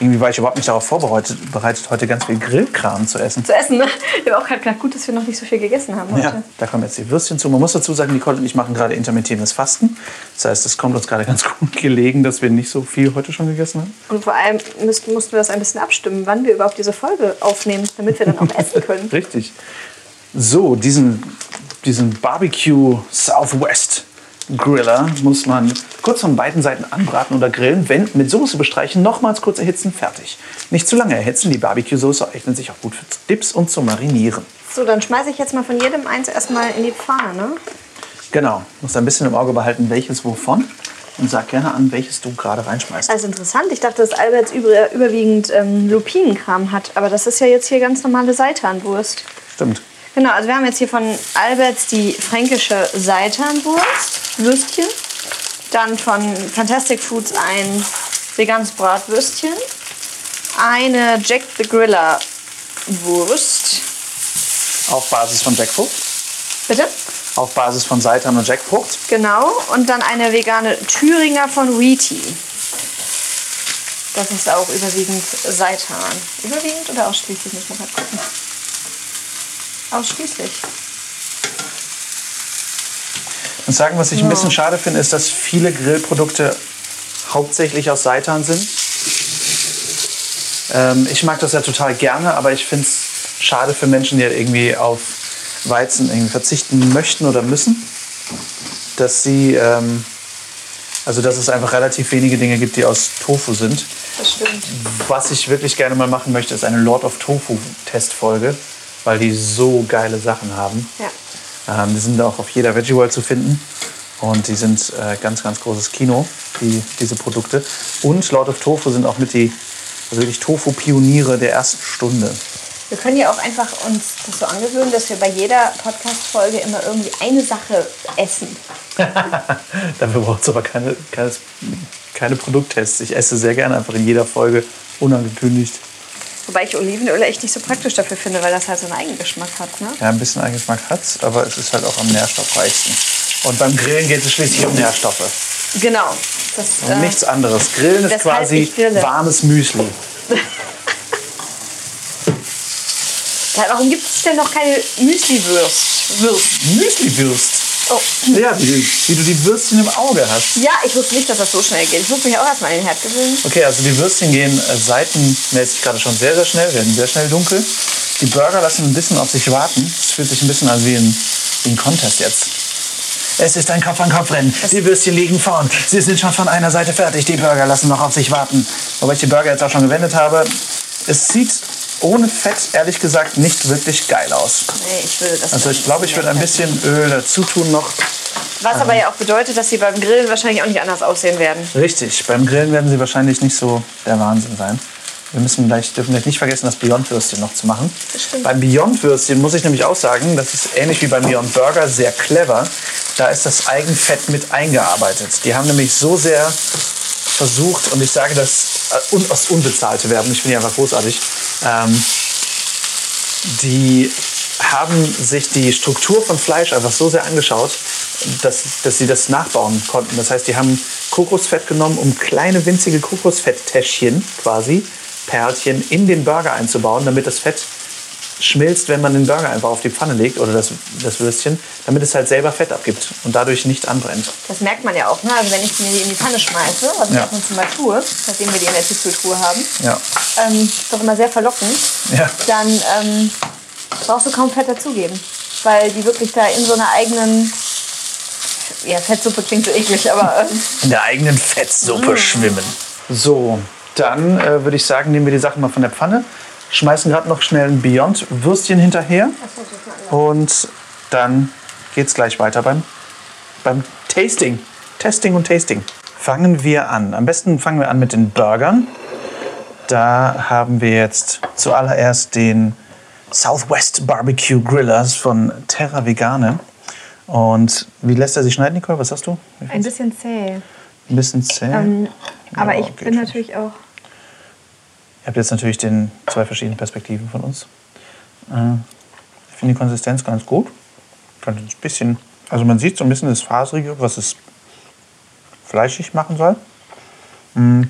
Irgendwie war ich überhaupt nicht darauf vorbereitet, bereitet, heute ganz viel Grillkram zu essen. Zu essen, ne? Ich habe auch gerade gedacht, gut, dass wir noch nicht so viel gegessen haben heute. Ja, da kommen jetzt die Würstchen zu. Man muss dazu sagen, Nicole und ich machen gerade intermittierendes Fasten. Das heißt, es kommt uns gerade ganz gut gelegen, dass wir nicht so viel heute schon gegessen haben. Und vor allem müssten, mussten wir das ein bisschen abstimmen, wann wir überhaupt diese Folge aufnehmen, damit wir dann auch essen können. Richtig. So, diesen, diesen Barbecue Southwest Griller muss man kurz von beiden Seiten anbraten oder grillen, wenden, mit Soße bestreichen, nochmals kurz erhitzen, fertig. Nicht zu lange erhitzen, die Barbecue-Soße eignet sich auch gut für Dips und zum Marinieren. So, dann schmeiße ich jetzt mal von jedem eins erstmal in die Pfanne. Ne? Genau, musst ein bisschen im Auge behalten, welches wovon. Und sag gerne an, welches du gerade reinschmeißt. Ist interessant. Ich dachte, dass Alberts über, überwiegend ähm, Lupinenkram hat. Aber das ist ja jetzt hier ganz normale Seitanwurst. Stimmt. Genau, also wir haben jetzt hier von Alberts die fränkische Seitanwurst, Würstchen. Dann von Fantastic Foods ein veganes Bratwürstchen. Eine Jack the Griller Wurst. Auf Basis von Jackfrucht. Bitte? Auf Basis von Seitan und Jackfrucht. Genau. Und dann eine vegane Thüringer von Wheaty. Das ist auch überwiegend Seitan. Überwiegend oder ausschließlich? Muss man gerade gucken. Ausschließlich. Und sagen, was ich ein bisschen schade finde, ist, dass viele Grillprodukte hauptsächlich aus Seitan sind. Ähm, ich mag das ja total gerne, aber ich finde es schade für Menschen, die halt irgendwie auf Weizen irgendwie verzichten möchten oder müssen, dass sie, ähm, also dass es einfach relativ wenige Dinge gibt, die aus Tofu sind. Das stimmt. Was ich wirklich gerne mal machen möchte, ist eine Lord of Tofu Testfolge, weil die so geile Sachen haben. Ja. Ähm, die sind auch auf jeder Veggie World zu finden. Und die sind äh, ganz, ganz großes Kino, die, diese Produkte. Und Lord of Tofu sind auch mit die also wirklich Tofu-Pioniere der ersten Stunde. Wir können ja auch einfach uns das so angewöhnen, dass wir bei jeder Podcast-Folge immer irgendwie eine Sache essen. Dafür braucht es aber keine, keine, keine Produkttests. Ich esse sehr gerne einfach in jeder Folge unangekündigt. Wobei ich Olivenöl echt nicht so praktisch dafür finde, weil das halt so einen Eigengeschmack hat. Ne? Ja, ein bisschen Eigengeschmack hat es, aber es ist halt auch am nährstoffreichsten. Und beim Grillen geht es schließlich um Nährstoffe. Genau. Das, Und äh, nichts anderes. Grillen ist quasi warmes Müsli. warum gibt es denn noch keine Müsli-Würst? Würst. Müsli-Würst. Oh. Ja, wie, wie du die Würstchen im Auge hast. Ja, ich wusste nicht, dass das so schnell geht. Ich muss mich auch erstmal in den Herd gewöhnen. Okay, also die Würstchen gehen äh, seitenmäßig gerade schon sehr, sehr schnell, werden sehr schnell dunkel. Die Burger lassen ein bisschen auf sich warten. Es fühlt sich ein bisschen an wie ein, wie ein Contest jetzt. Es ist ein Kopf-an-Kopf-Rennen. Die Würstchen liegen vorn. Sie sind schon von einer Seite fertig. Die Burger lassen noch auf sich warten. Wobei ich die Burger jetzt auch schon gewendet habe. Es sieht ohne Fett, ehrlich gesagt, nicht wirklich geil aus. Nee, ich will das Also ich glaube, ich würde ein bisschen Öl dazu tun noch. Was aber ja auch bedeutet, dass sie beim Grillen wahrscheinlich auch nicht anders aussehen werden. Richtig, beim Grillen werden sie wahrscheinlich nicht so der Wahnsinn sein. Wir müssen gleich, dürfen gleich nicht vergessen, das Beyond-Würstchen noch zu machen. Beim Beyond-Würstchen muss ich nämlich auch sagen, das ist ähnlich wie beim Beyond Burger sehr clever. Da ist das Eigenfett mit eingearbeitet. Die haben nämlich so sehr versucht, und ich sage das äh, un aus unbezahlte Werbung, ich finde die einfach großartig, ähm, die haben sich die Struktur von Fleisch einfach so sehr angeschaut, dass, dass sie das nachbauen konnten. Das heißt, die haben Kokosfett genommen, um kleine winzige Kokosfetttäschchen quasi, Perlchen, in den Burger einzubauen, damit das Fett schmilzt, wenn man den Burger einfach auf die Pfanne legt oder das, das Würstchen, damit es halt selber Fett abgibt und dadurch nicht anbrennt. Das merkt man ja auch. Ne? Also wenn ich mir die in die Pfanne schmeiße, was ich Ja. ab und zu mal tue, seitdem wir die in der Tiefkühltruhe haben, Ja. ähm, ist doch immer sehr verlockend, Ja. dann ähm, brauchst du kaum Fett dazugeben. Weil die wirklich da in so einer eigenen, ja, Fettsuppe klingt so eklig, aber ähm, in der eigenen Fettsuppe schwimmen. So, dann äh, würde ich sagen, nehmen wir die Sachen mal von der Pfanne, schmeißen gerade noch schnell ein Beyond-Würstchen hinterher. Und dann geht es gleich weiter beim, beim Tasting. Testing und Tasting. Fangen wir an. Am besten fangen wir an mit den Burgern. Da haben wir jetzt zuallererst den Southwest Barbecue Grillers von Terra Vegane. Und wie lässt er sich schneiden, Nicole? Was hast du? Ein bisschen zäh. Ein bisschen zäh. Ähm, aber Ja, ich bin natürlich auch. Ihr habt jetzt natürlich den zwei verschiedenen Perspektiven von uns. Äh, Ich finde die Konsistenz ganz gut. Könnte ein bisschen, also man sieht so ein bisschen das Faserige, was es fleischig machen soll. Mm.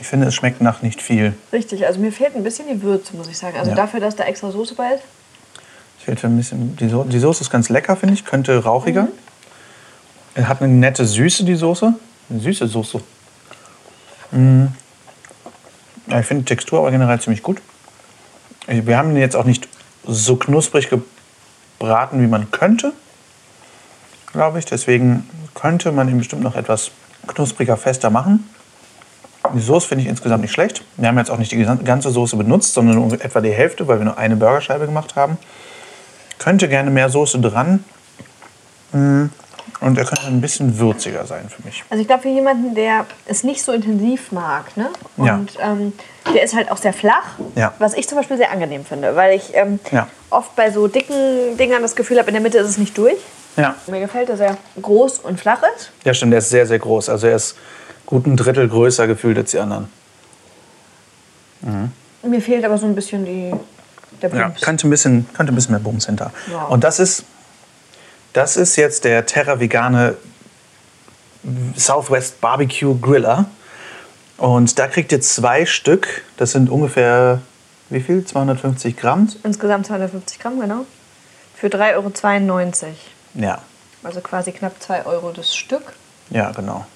Ich finde, es schmeckt nach nicht viel. Richtig, also mir fehlt ein bisschen die Würze, muss ich sagen. Also Ja. dafür, dass da extra Soße bei ist. Es fehlt ein bisschen, die, so die Soße ist ganz lecker, finde ich, könnte rauchiger. Es hat eine nette Süße, die Soße. Eine süße Soße. Mm. Ja, ich finde die Textur aber generell ziemlich gut. Wir haben den jetzt auch nicht so knusprig gebraten, wie man könnte, glaube ich. Deswegen könnte man ihn bestimmt noch etwas knuspriger, fester machen. Die Soße finde ich insgesamt nicht schlecht. Wir haben jetzt auch nicht die ganze Soße benutzt, sondern nur etwa die Hälfte, weil wir nur eine Burgerscheibe gemacht haben. Könnte gerne mehr Soße dran. Und er könnte ein bisschen würziger sein für mich. Also ich glaube, für jemanden, der es nicht so intensiv mag, ne? Und Ja. ähm, der ist halt auch sehr flach, Ja. was ich zum Beispiel sehr angenehm finde, weil ich ähm, Ja. oft bei so dicken Dingern das Gefühl habe, in der Mitte ist es nicht durch. Ja. Mir gefällt, dass er groß und flach ist. Ja, stimmt, der ist sehr, sehr groß. Also er ist gut ein Drittel größer gefühlt als die anderen. Mir fehlt aber so ein bisschen die, der Ja, Bums. könnte ein bisschen, könnte ein bisschen mehr Bums hinter. Ja. Und das ist, das ist jetzt der Terra Vegane Southwest Barbecue Griller. Und da kriegt ihr zwei Stück. Das sind ungefähr, wie viel? 250 Gramm? Insgesamt 250 Gramm, genau. Für 3,92 Euro. Ja, Also quasi knapp 2 Euro das Stück. ja, genau.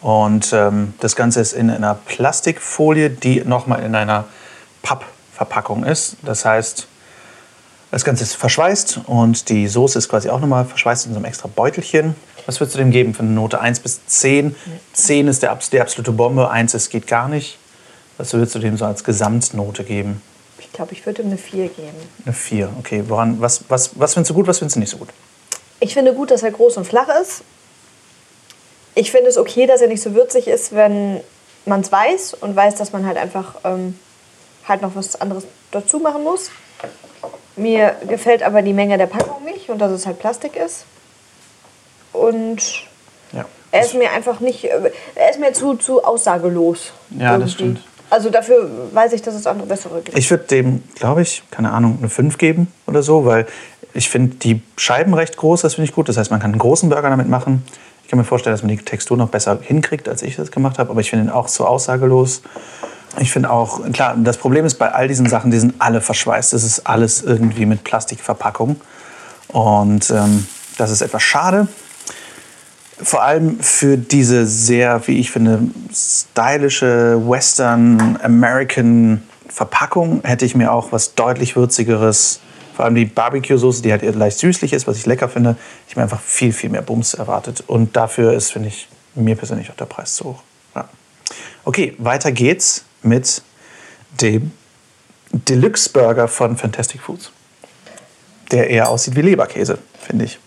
Und ähm, das Ganze ist in einer Plastikfolie, die nochmal in einer Pappverpackung ist. Das heißt, das Ganze ist verschweißt und die Soße ist quasi auch nochmal verschweißt in so einem extra Beutelchen. Was würdest du dem geben für eine Note? 1 bis 10? 10 ist der, die absolute Bombe, 1 ist geht gar nicht. Was würdest du dem so als Gesamtnote geben? Ich glaube, ich würde ihm eine 4 geben. Eine 4. Okay, woran, was, was, was findest du gut, was findest du nicht so gut? Ich finde gut, dass er groß und flach ist. Ich finde es okay, dass er nicht so würzig ist, wenn man es weiß und weiß, dass man halt einfach ähm, halt noch was anderes dazu machen muss. Mir gefällt aber die Menge der Packung nicht und dass es halt Plastik ist. Und Ja. er ist mir einfach nicht, er ist mir zu, zu aussagelos. Ja, das stimmt. Also dafür weiß ich, dass es andere bessere gibt. Ich würde dem, glaube ich, keine Ahnung, eine 5 geben oder so, weil ich finde die Scheiben recht groß, das finde ich gut. Das heißt, man kann einen großen Burger damit machen. Ich kann mir vorstellen, dass man die Textur noch besser hinkriegt, als ich das gemacht habe, aber ich finde ihn auch so aussagelos. Ich finde auch, klar, das Problem ist bei all diesen Sachen, die sind alle verschweißt. Das ist alles irgendwie mit Plastikverpackung. Und ähm, das ist etwas schade. Vor allem für diese sehr, wie ich finde, stylische Western American Verpackung hätte ich mir auch was deutlich würzigeres, vor allem die Barbecue-Soße, die halt leicht süßlich ist, was ich lecker finde, ich mir einfach viel, viel mehr Bums erwartet. Und dafür ist, finde ich, mir persönlich auch der Preis zu hoch. Ja. Okay, weiter geht's mit dem Deluxe Burger von Fantastic Foods. Der eher aussieht wie Leberkäse, finde ich.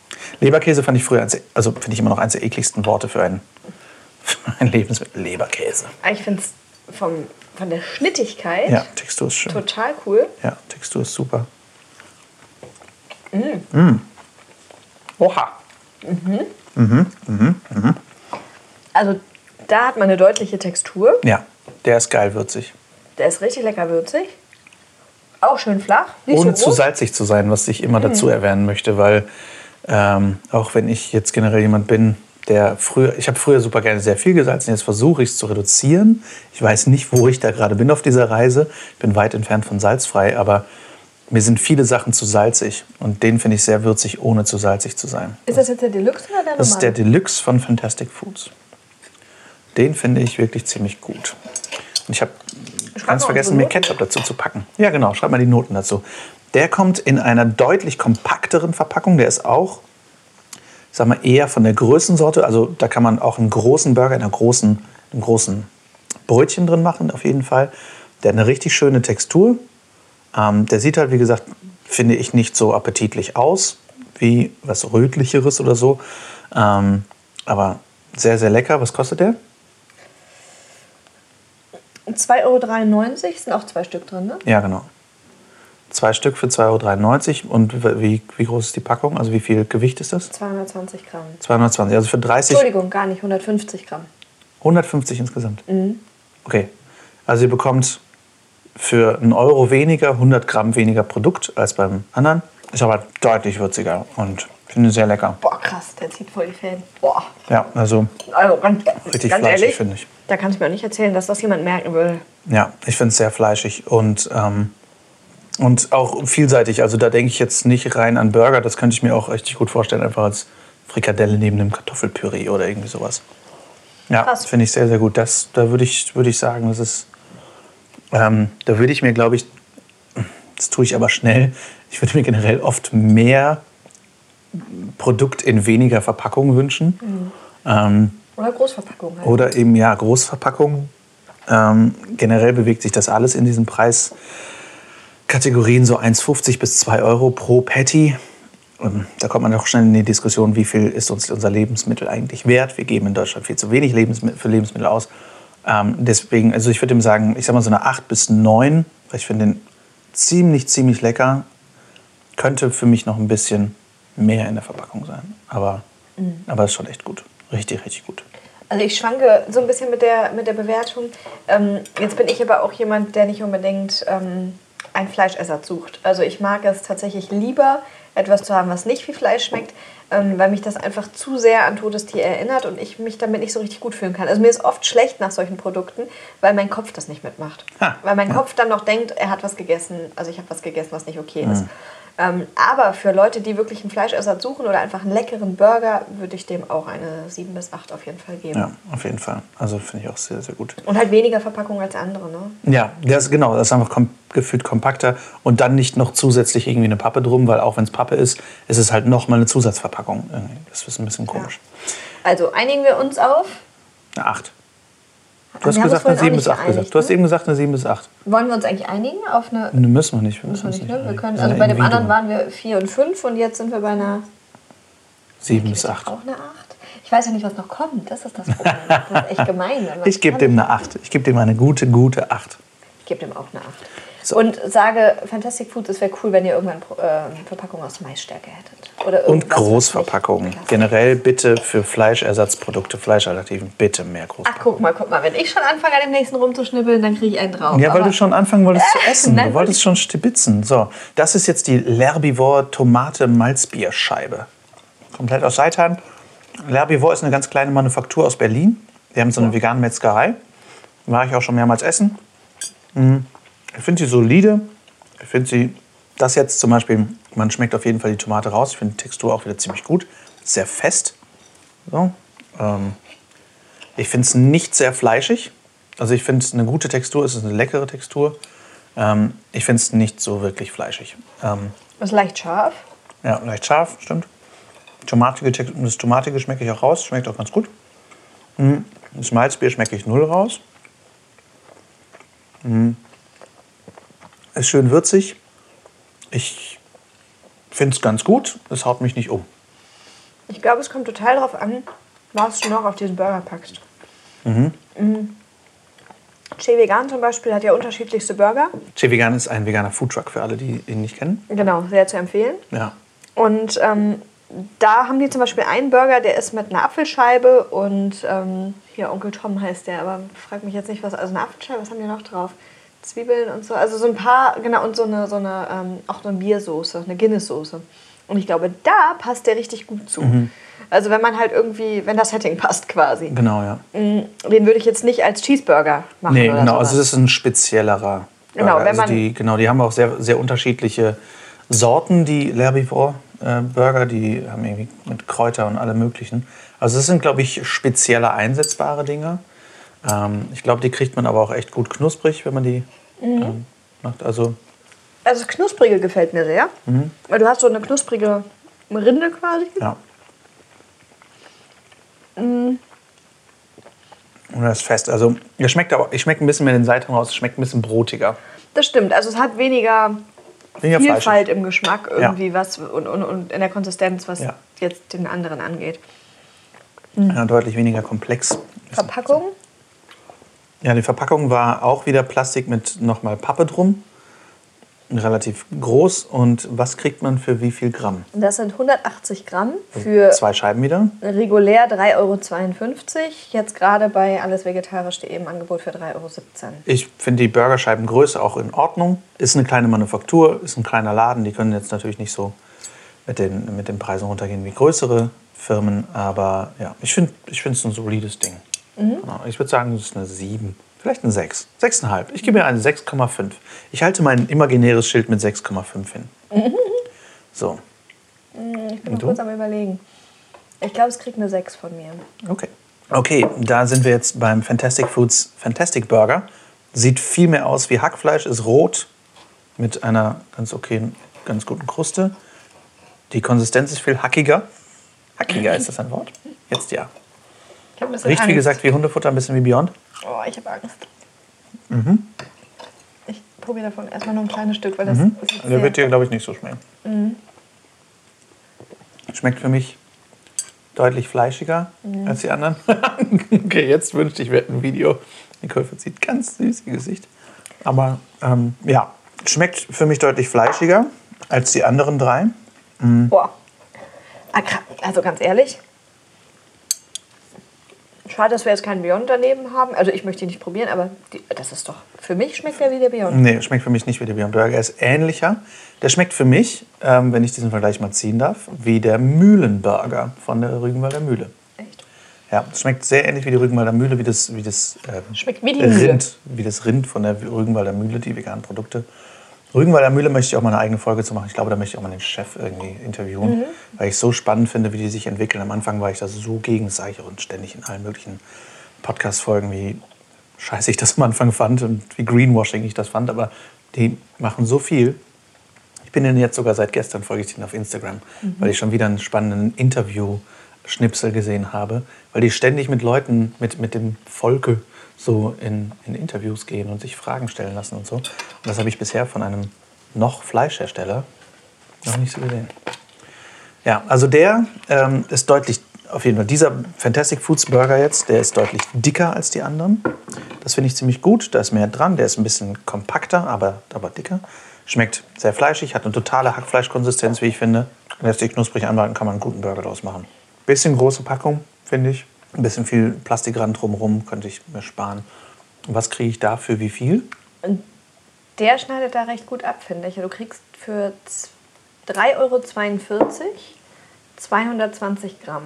Leberkäse fand ich früher, eins, also finde ich immer noch eines der ekligsten Worte für ein, für ein Lebensmittel. Leberkäse. Aber Ich finde es von der Schnittigkeit Ja, Textur ist schön. total cool. Ja, Textur ist super. Mm. Oha. Also da hat man eine deutliche Textur. Ja, der ist geil würzig. Der ist richtig lecker würzig. Auch schön flach. Nicht Ohne so zu salzig zu sein, was ich immer dazu erwähnen möchte, weil ähm, auch wenn ich jetzt generell jemand bin, der früher, ich habe früher super gerne sehr viel gesalzen, jetzt versuche ich es zu reduzieren. Ich weiß nicht, wo ich da gerade bin auf dieser Reise. Ich bin weit entfernt von salzfrei, aber mir sind viele Sachen zu salzig und den finde ich sehr würzig, ohne zu salzig zu sein. Ist das jetzt der Deluxe oder der Das ist der? Deluxe von Fantastic Foods. Den finde ich wirklich ziemlich gut. Und ich habe ganz vergessen, mir. Ketchup dazu zu packen. Ja, genau, schreib mal die Noten dazu. Der kommt in einer deutlich kompakteren Verpackung. Der ist auch, sag mal, eher von der Größensorte. Also da kann man auch einen großen Burger in einer großen, einem großen Brötchen drin machen, auf jeden Fall. Der hat eine richtig schöne Textur. Ähm, der sieht halt, wie gesagt, finde ich, nicht so appetitlich aus wie was Rötlicheres oder so. Ähm, aber sehr, sehr lecker. Was kostet der? 2,93 Euro sind auch zwei Stück drin, ne? Ja, genau. Zwei Stück für 2,93 Euro. Und wie, wie groß ist die Packung? Also wie viel Gewicht ist das? 220 Gramm. 220, also für 30, Entschuldigung, gar nicht, 150 Gramm. 150 insgesamt. Mhm. Okay. Also ihr bekommt für einen Euro weniger 100 Gramm weniger Produkt als beim anderen. Ist aber deutlich würziger und finde sehr lecker. Boah, krass, der zieht voll die Fäden. Boah. Ja, also Also ganz, richtig ganz fleischig, finde ich. da kannst du mir auch nicht erzählen, dass das jemand merken würde. Ja, ich finde es sehr fleischig und, ähm, und auch vielseitig. Also da denke ich jetzt nicht rein an Burger, das könnte ich mir auch richtig gut vorstellen, einfach als Frikadelle neben einem Kartoffelpüree oder irgendwie sowas. Ja, Krass. finde ich sehr, sehr gut. Das, da würde ich, würde ich sagen, das ist, ähm, da würde ich mir, glaube ich, das tue ich aber schnell, ich würde mir generell oft mehr Produkt in weniger Verpackung wünschen. Ähm, Oder Großverpackung halt. oder eben ja Großverpackungen. Ähm, generell bewegt sich das alles in diesen Preiskategorien so 1,50 bis 2 Euro pro Patty. Ähm, da kommt man auch schnell in die Diskussion, wie viel ist uns unser Lebensmittel eigentlich wert. Wir geben in Deutschland viel zu wenig Lebensmittel, für Lebensmittel aus. Ähm, deswegen, also ich würde ihm sagen, ich sag mal so eine 8 bis 9, weil ich finde den ziemlich, ziemlich lecker. Könnte für mich noch ein bisschen mehr in der Verpackung sein. Aber, aber ist schon echt gut. Richtig, richtig gut. Also ich schwanke so ein bisschen mit der, mit der Bewertung. Ähm, jetzt bin ich aber auch jemand, der nicht unbedingt ähm, einen Fleischersatz sucht. Also ich mag es tatsächlich lieber, etwas zu haben, was nicht wie Fleisch schmeckt, ähm, weil mich das einfach zu sehr an Todestier erinnert und ich mich damit nicht so richtig gut fühlen kann. Also mir ist oft schlecht nach solchen Produkten, weil mein Kopf das nicht mitmacht. Ha, Weil mein Kopf dann noch denkt, er hat was gegessen, also ich habe was gegessen, was nicht okay ist. Ähm, aber für Leute, die wirklich einen Fleischersatz suchen oder einfach einen leckeren Burger, würde ich dem auch eine 7 bis 8 auf jeden Fall geben. Ja, auf jeden Fall. Also finde ich auch sehr, sehr gut. Und halt weniger Verpackung als andere, ne? Ja, das, genau, das ist einfach kom gefühlt kompakter und dann nicht noch zusätzlich irgendwie eine Pappe drum, weil auch wenn es Pappe ist, ist es halt nochmal eine Zusatzverpackung. Das ist ein bisschen komisch. Also einigen wir uns auf. Eine 8. Du hast gesagt eine vorhin 7 auch bis nicht 8 gesagt. Du hast ne? eben gesagt eine 7 bis 8. Wollen wir uns eigentlich einigen auf eine. Ne, müssen wir nicht. Wir müssen Müssen wir nicht, ne? Wir können, also sind bei dem anderen waren wir 4 und 5 und jetzt sind wir bei einer 7 bis 8. auch eine 8. Ich weiß ja nicht, was noch kommt. Das ist das Problem. Das ist echt gemein. Ich gebe dem eine 8. Ich gebe dem eine gute, gute 8. Ich gebe dem auch eine 8. So. Und sage, Fantastic Foods, es wäre cool, wenn ihr irgendwann äh, Verpackung aus Maisstärke hättet. Oder Und Großverpackungen. Generell bitte für Fleischersatzprodukte, Fleischalternativen, bitte mehr Ach, Großverpackungen. guck mal, guck mal. Wenn ich schon anfange, an dem nächsten rumzuschnibbeln, dann kriege ich einen drauf. Ja, weil Aber- du schon anfangen wolltest zu essen. nein, Du wolltest schon stibitzen. So, das ist jetzt die L'Herbivore Tomate Malzbierscheibe. Komplett aus Seitan. L'Herbivore ist eine ganz kleine Manufaktur aus Berlin. Die haben so eine vegane Metzgerei. War ich auch schon mehrmals essen. Mhm. Ich finde sie solide. Ich finde sie, das jetzt zum Beispiel, man schmeckt auf jeden Fall die Tomate raus. Ich finde die Textur auch wieder ziemlich gut. Sehr fest. So. Ähm, ich finde es nicht sehr fleischig. Also ich finde es eine gute Textur, es ist eine leckere Textur. Ähm, ich finde es nicht so wirklich fleischig. Ähm, ist leicht scharf. ja, leicht scharf, stimmt. Tomatige, das Tomatige schmecke ich auch raus, schmeckt auch ganz gut. Mm, Das Malzbier schmecke ich null raus. Mm. Ist schön würzig. Ich finde es ganz gut. Es haut mich nicht um. Ich glaube, es kommt total darauf an, was du noch auf diesen Burger packst. Mhm. Che Vegan zum Beispiel hat ja unterschiedlichste Burger. Che Vegan ist ein veganer Foodtruck für alle, die ihn nicht kennen. Genau, sehr zu empfehlen. Ja. Und ähm, da haben die zum Beispiel einen Burger, der ist mit einer Apfelscheibe und ähm, hier Onkel Tom heißt der, aber frag mich jetzt nicht, was, also eine Apfelscheibe, was haben die noch drauf? Zwiebeln und so, also so ein paar, genau, und so eine, so eine ähm, auch eine Biersoße, eine Guinness-Soße. Und ich glaube, da passt der richtig gut zu. Also wenn man halt irgendwie, wenn das Setting passt quasi. Genau, ja. Mm, Den würde ich jetzt nicht als Cheeseburger machen Nee, genau. sowas. Also das ist ein speziellerer. Genau, wenn man- also die, genau, die haben auch sehr, sehr unterschiedliche Sorten, die L'Herbivore äh, Burger. Die haben irgendwie mit Kräuter und allem möglichen. Also das sind, glaube ich, spezieller einsetzbare Dinge. Ähm, ich glaube, die kriegt man aber auch echt gut knusprig, wenn man die Mhm. ähm, macht. Also Also das Knusprige gefällt mir sehr. Weil du hast so eine knusprige Rinde quasi. ja. Und das ist fest. Also ihr schmeckt aber, ich schmecke ein bisschen mehr den Seitan raus. Es schmeckt ein bisschen brotiger. Das stimmt. Also es hat weniger Weniger Vielfalt fleischig. im Geschmack irgendwie was und, und, und in der Konsistenz, was Ja. jetzt den anderen angeht. Ja, deutlich weniger komplex. Verpackung? Ja, die Verpackung war auch wieder Plastik mit nochmal Pappe drum. Relativ groß. Und was kriegt man für wie viel Gramm? Das sind 180 Gramm für Zwei Scheiben wieder. regulär 3,52 Euro. Jetzt gerade bei Alles Vegetarisch.de im Angebot für 3,17 Euro. Ich finde die Burgerscheibengröße auch in Ordnung. Ist eine kleine Manufaktur, ist ein kleiner Laden. Die können jetzt natürlich nicht so mit den, mit den Preisen runtergehen wie größere Firmen. Aber ja, ich finde es ein solides Ding. Genau. Ich würde sagen, es ist eine 7. Vielleicht eine 6. 6,5. Ich gebe mir eine 6,5. Ich halte mein imaginäres Schild mit 6,5 hin. So, Ich bin noch kurz am überlegen. Ich glaube, es kriegt eine 6 von mir. okay. Okay, da sind wir jetzt beim Fantastic Foods Fantastic Burger. Sieht viel mehr aus wie Hackfleisch, ist rot mit einer ganz okayen, ganz guten Kruste. Die Konsistenz ist viel hackiger. Hackiger ist das ein Wort? Jetzt ja. Riecht wie Angst. gesagt wie Hundefutter, ein bisschen wie Beyond. Oh, ich habe Angst. Mhm. Ich probiere davon erstmal nur ein kleines Stück, weil das ist Der wird dir, glaube ich, nicht so schmecken. Schmeckt für mich deutlich fleischiger als die anderen. okay, jetzt wünschte ich, wir hätten ein Video. Nicole verzieht ganz süß ihr Gesicht. Aber ähm, ja, schmeckt für mich deutlich fleischiger als die anderen drei. Boah. Ah, Also ganz ehrlich. Schade, dass wir jetzt keinen Beyond daneben haben. Also ich möchte ihn nicht probieren, aber die, das ist doch. Für mich schmeckt der wie der Beyond. Nee, schmeckt für mich nicht wie der Beyond Burger. Er ist ähnlicher. Der schmeckt für mich, ähm, wenn ich diesen Vergleich mal ziehen darf, wie der Mühlenburger von der Rügenwalder Mühle. Echt? Ja, schmeckt sehr ähnlich wie die Rügenwalder Mühle, wie das, wie das ähm, Schmeckt wie die Mühle. Rind, wie das Rind von der Rügenwalder Mühle, die veganen Produkte. Rügenwalder Mühle möchte ich auch mal eine eigene Folge zu machen. Ich glaube, da möchte ich auch mal den Chef irgendwie interviewen, Mhm. weil ich so spannend finde, wie die sich entwickeln. Am Anfang war ich da so gegen, auch und ständig in allen möglichen Podcast-Folgen, wie scheiße ich das am Anfang fand und wie Greenwashing ich das fand. Aber die machen so viel. Ich bin denen jetzt sogar seit gestern folge ich denen auf Instagram, Mhm. weil ich schon wieder einen spannenden Interview-Schnipsel gesehen habe, weil die ständig mit Leuten, mit, mit dem Volke so in, in Interviews gehen und sich Fragen stellen lassen und so. Und das habe ich bisher von einem noch Fleischhersteller noch nicht so gesehen. Ja, also der ähm, ist deutlich, auf jeden Fall, dieser Fantastic Foods Burger jetzt, der ist deutlich dicker als die anderen. Das finde ich ziemlich gut. Da ist mehr dran. Der ist ein bisschen kompakter, aber, aber dicker. Schmeckt sehr fleischig, hat eine totale Hackfleischkonsistenz, wie ich finde. Lässt sich knusprig anbraten, kann man einen guten Burger draus machen. Bisschen große Packung, finde ich. Ein bisschen viel Plastikrand drumherum, könnte ich mir sparen. Was kriege ich da für wie viel? Der schneidet da recht gut ab, finde ich. Du kriegst für z- 3,42 Euro 220 Gramm.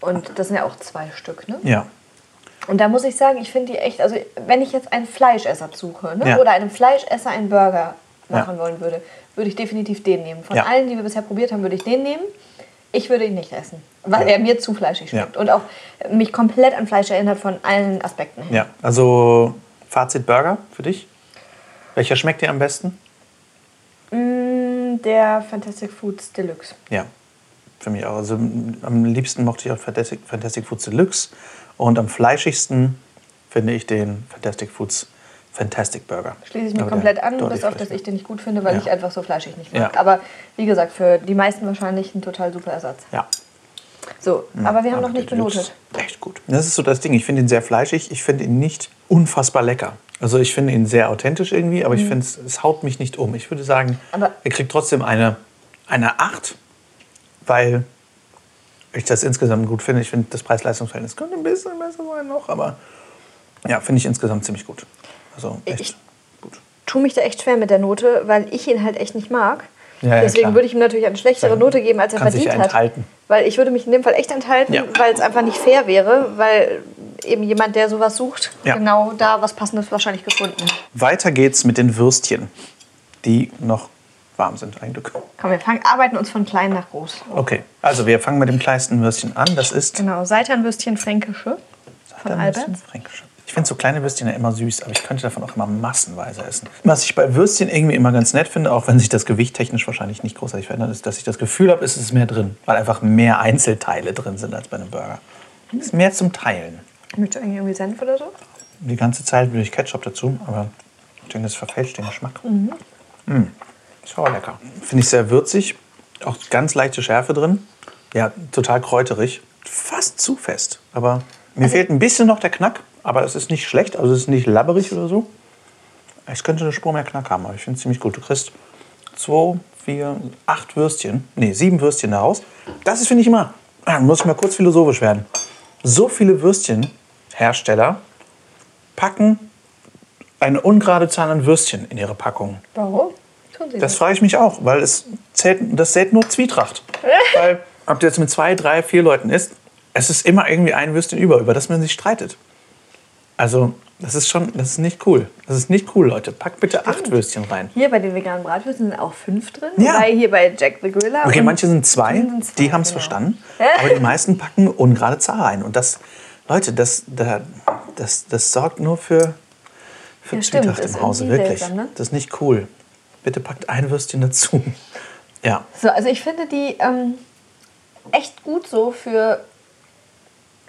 Und das sind ja auch zwei Stück, ne? Ja, Und da muss ich sagen, ich finde die echt, also wenn ich jetzt einen Fleischesser suche ne, Ja. oder einem Fleischesser einen Burger machen Ja. wollen würde, würde ich definitiv den nehmen. Von Ja. allen, die wir bisher probiert haben, würde ich den nehmen. Ich würde ihn nicht essen, weil Ja. er mir zu fleischig schmeckt Ja. und auch mich komplett an Fleisch erinnert von allen Aspekten her. ja. Also Fazit Burger für dich. Welcher schmeckt dir am besten? Mm, Der Fantastic Foods Deluxe. Ja, für mich auch. Also am liebsten mochte ich auch Fantastic, Fantastic Foods Deluxe. Und am fleischigsten finde ich den Fantastic Foods Fantastic Burger. Schließe ich mich komplett an, bis auf, dass ich den nicht gut finde, weil Ja. ich einfach so fleischig nicht mag. Ja. Aber wie gesagt, für die meisten wahrscheinlich ein total super Ersatz. Ja. So, aber wir haben aber noch nicht benotet. Echt gut. Das ist so das Ding. Ich finde ihn sehr fleischig. Ich finde ihn nicht unfassbar lecker. Also ich finde ihn sehr authentisch irgendwie, aber ich finde es, haut mich nicht um. Ich würde sagen, Mhm. Aber- er kriegt trotzdem eine, eine 8, weil ich das insgesamt gut finde. Ich finde, das Preis-Leistungs-Verhältnis könnte ein bisschen besser sein noch, aber ja, finde ich insgesamt ziemlich gut. Also echt Ich- gut. tue mich da echt schwer mit der Note, weil ich ihn halt echt nicht mag. Ja, ja, Deswegen klar. würde ich ihm natürlich eine schlechtere Dann Note geben, als er verdient ja hat. enthalten. Weil ich würde mich in dem Fall echt enthalten, weil es einfach nicht fair wäre, weil eben jemand, der sowas sucht, genau da was Passendes wahrscheinlich gefunden hat. Weiter geht's mit den Würstchen, die noch warm sind, ein Glück. Komm, wir fangen, arbeiten uns von klein nach groß. Okay, also wir fangen mit dem kleinsten Würstchen an. Das ist Genau, Seitanwürstchen fränkische von Dann ein finde so kleine Würstchen ja immer süß, aber ich könnte davon auch immer massenweise essen. Was ich bei Würstchen irgendwie immer ganz nett finde, auch wenn sich das Gewicht technisch wahrscheinlich nicht großartig verändert, ist, dass ich das Gefühl habe, es ist mehr drin, weil einfach mehr Einzelteile drin sind als bei einem Burger. Es ist mehr zum Teilen. Möchtest du irgendwie Senf oder so? Die ganze Zeit will ich Ketchup dazu, aber ich denke, das verfälscht den Geschmack. Ist aber lecker. Finde ich sehr würzig. Auch ganz leichte Schärfe drin. Ja, total kräuterig. Fast zu fest. Aber mir fehlt ein bisschen noch der Knack. Aber es ist nicht schlecht. Also es ist nicht labberig oder so. Es könnte eine Spur mehr Knack haben. Aber ich finde es ziemlich gut. Du kriegst zwei, vier, acht Würstchen. Nee, sieben Würstchen daraus. Das ist, finde ich immer. Ah, muss ich mal kurz philosophisch werden. So viele Würstchenhersteller packen eine ungerade Zahl an Würstchen in ihre Packungen. Warum? Tun sie Das frage ich mich auch, weil es zählt, das zählt nur Zwietracht. weil, ob du jetzt mit zwei, drei, vier Leuten isst, es ist immer irgendwie ein Würstchen über, über das man sich streitet. Also, das ist schon, das ist nicht cool. Das ist nicht cool, Leute. Packt bitte acht Würstchen rein. Hier bei den veganen Bratwürsten sind auch fünf drin. Ja. Wobei hier bei Jack the Griller. Okay, manche sind zwei, sind zwei, die haben es genau. verstanden. Aber die meisten packen ungerade Zahl rein. Und das, Leute, das, da- das, das sorgt nur für, für Ja, stimmt, Zwietracht im Hause. Wirklich. seltsam, ne? Das ist nicht cool. Bitte packt ein Würstchen dazu. Ja. So, also ich finde die ähm, echt gut so für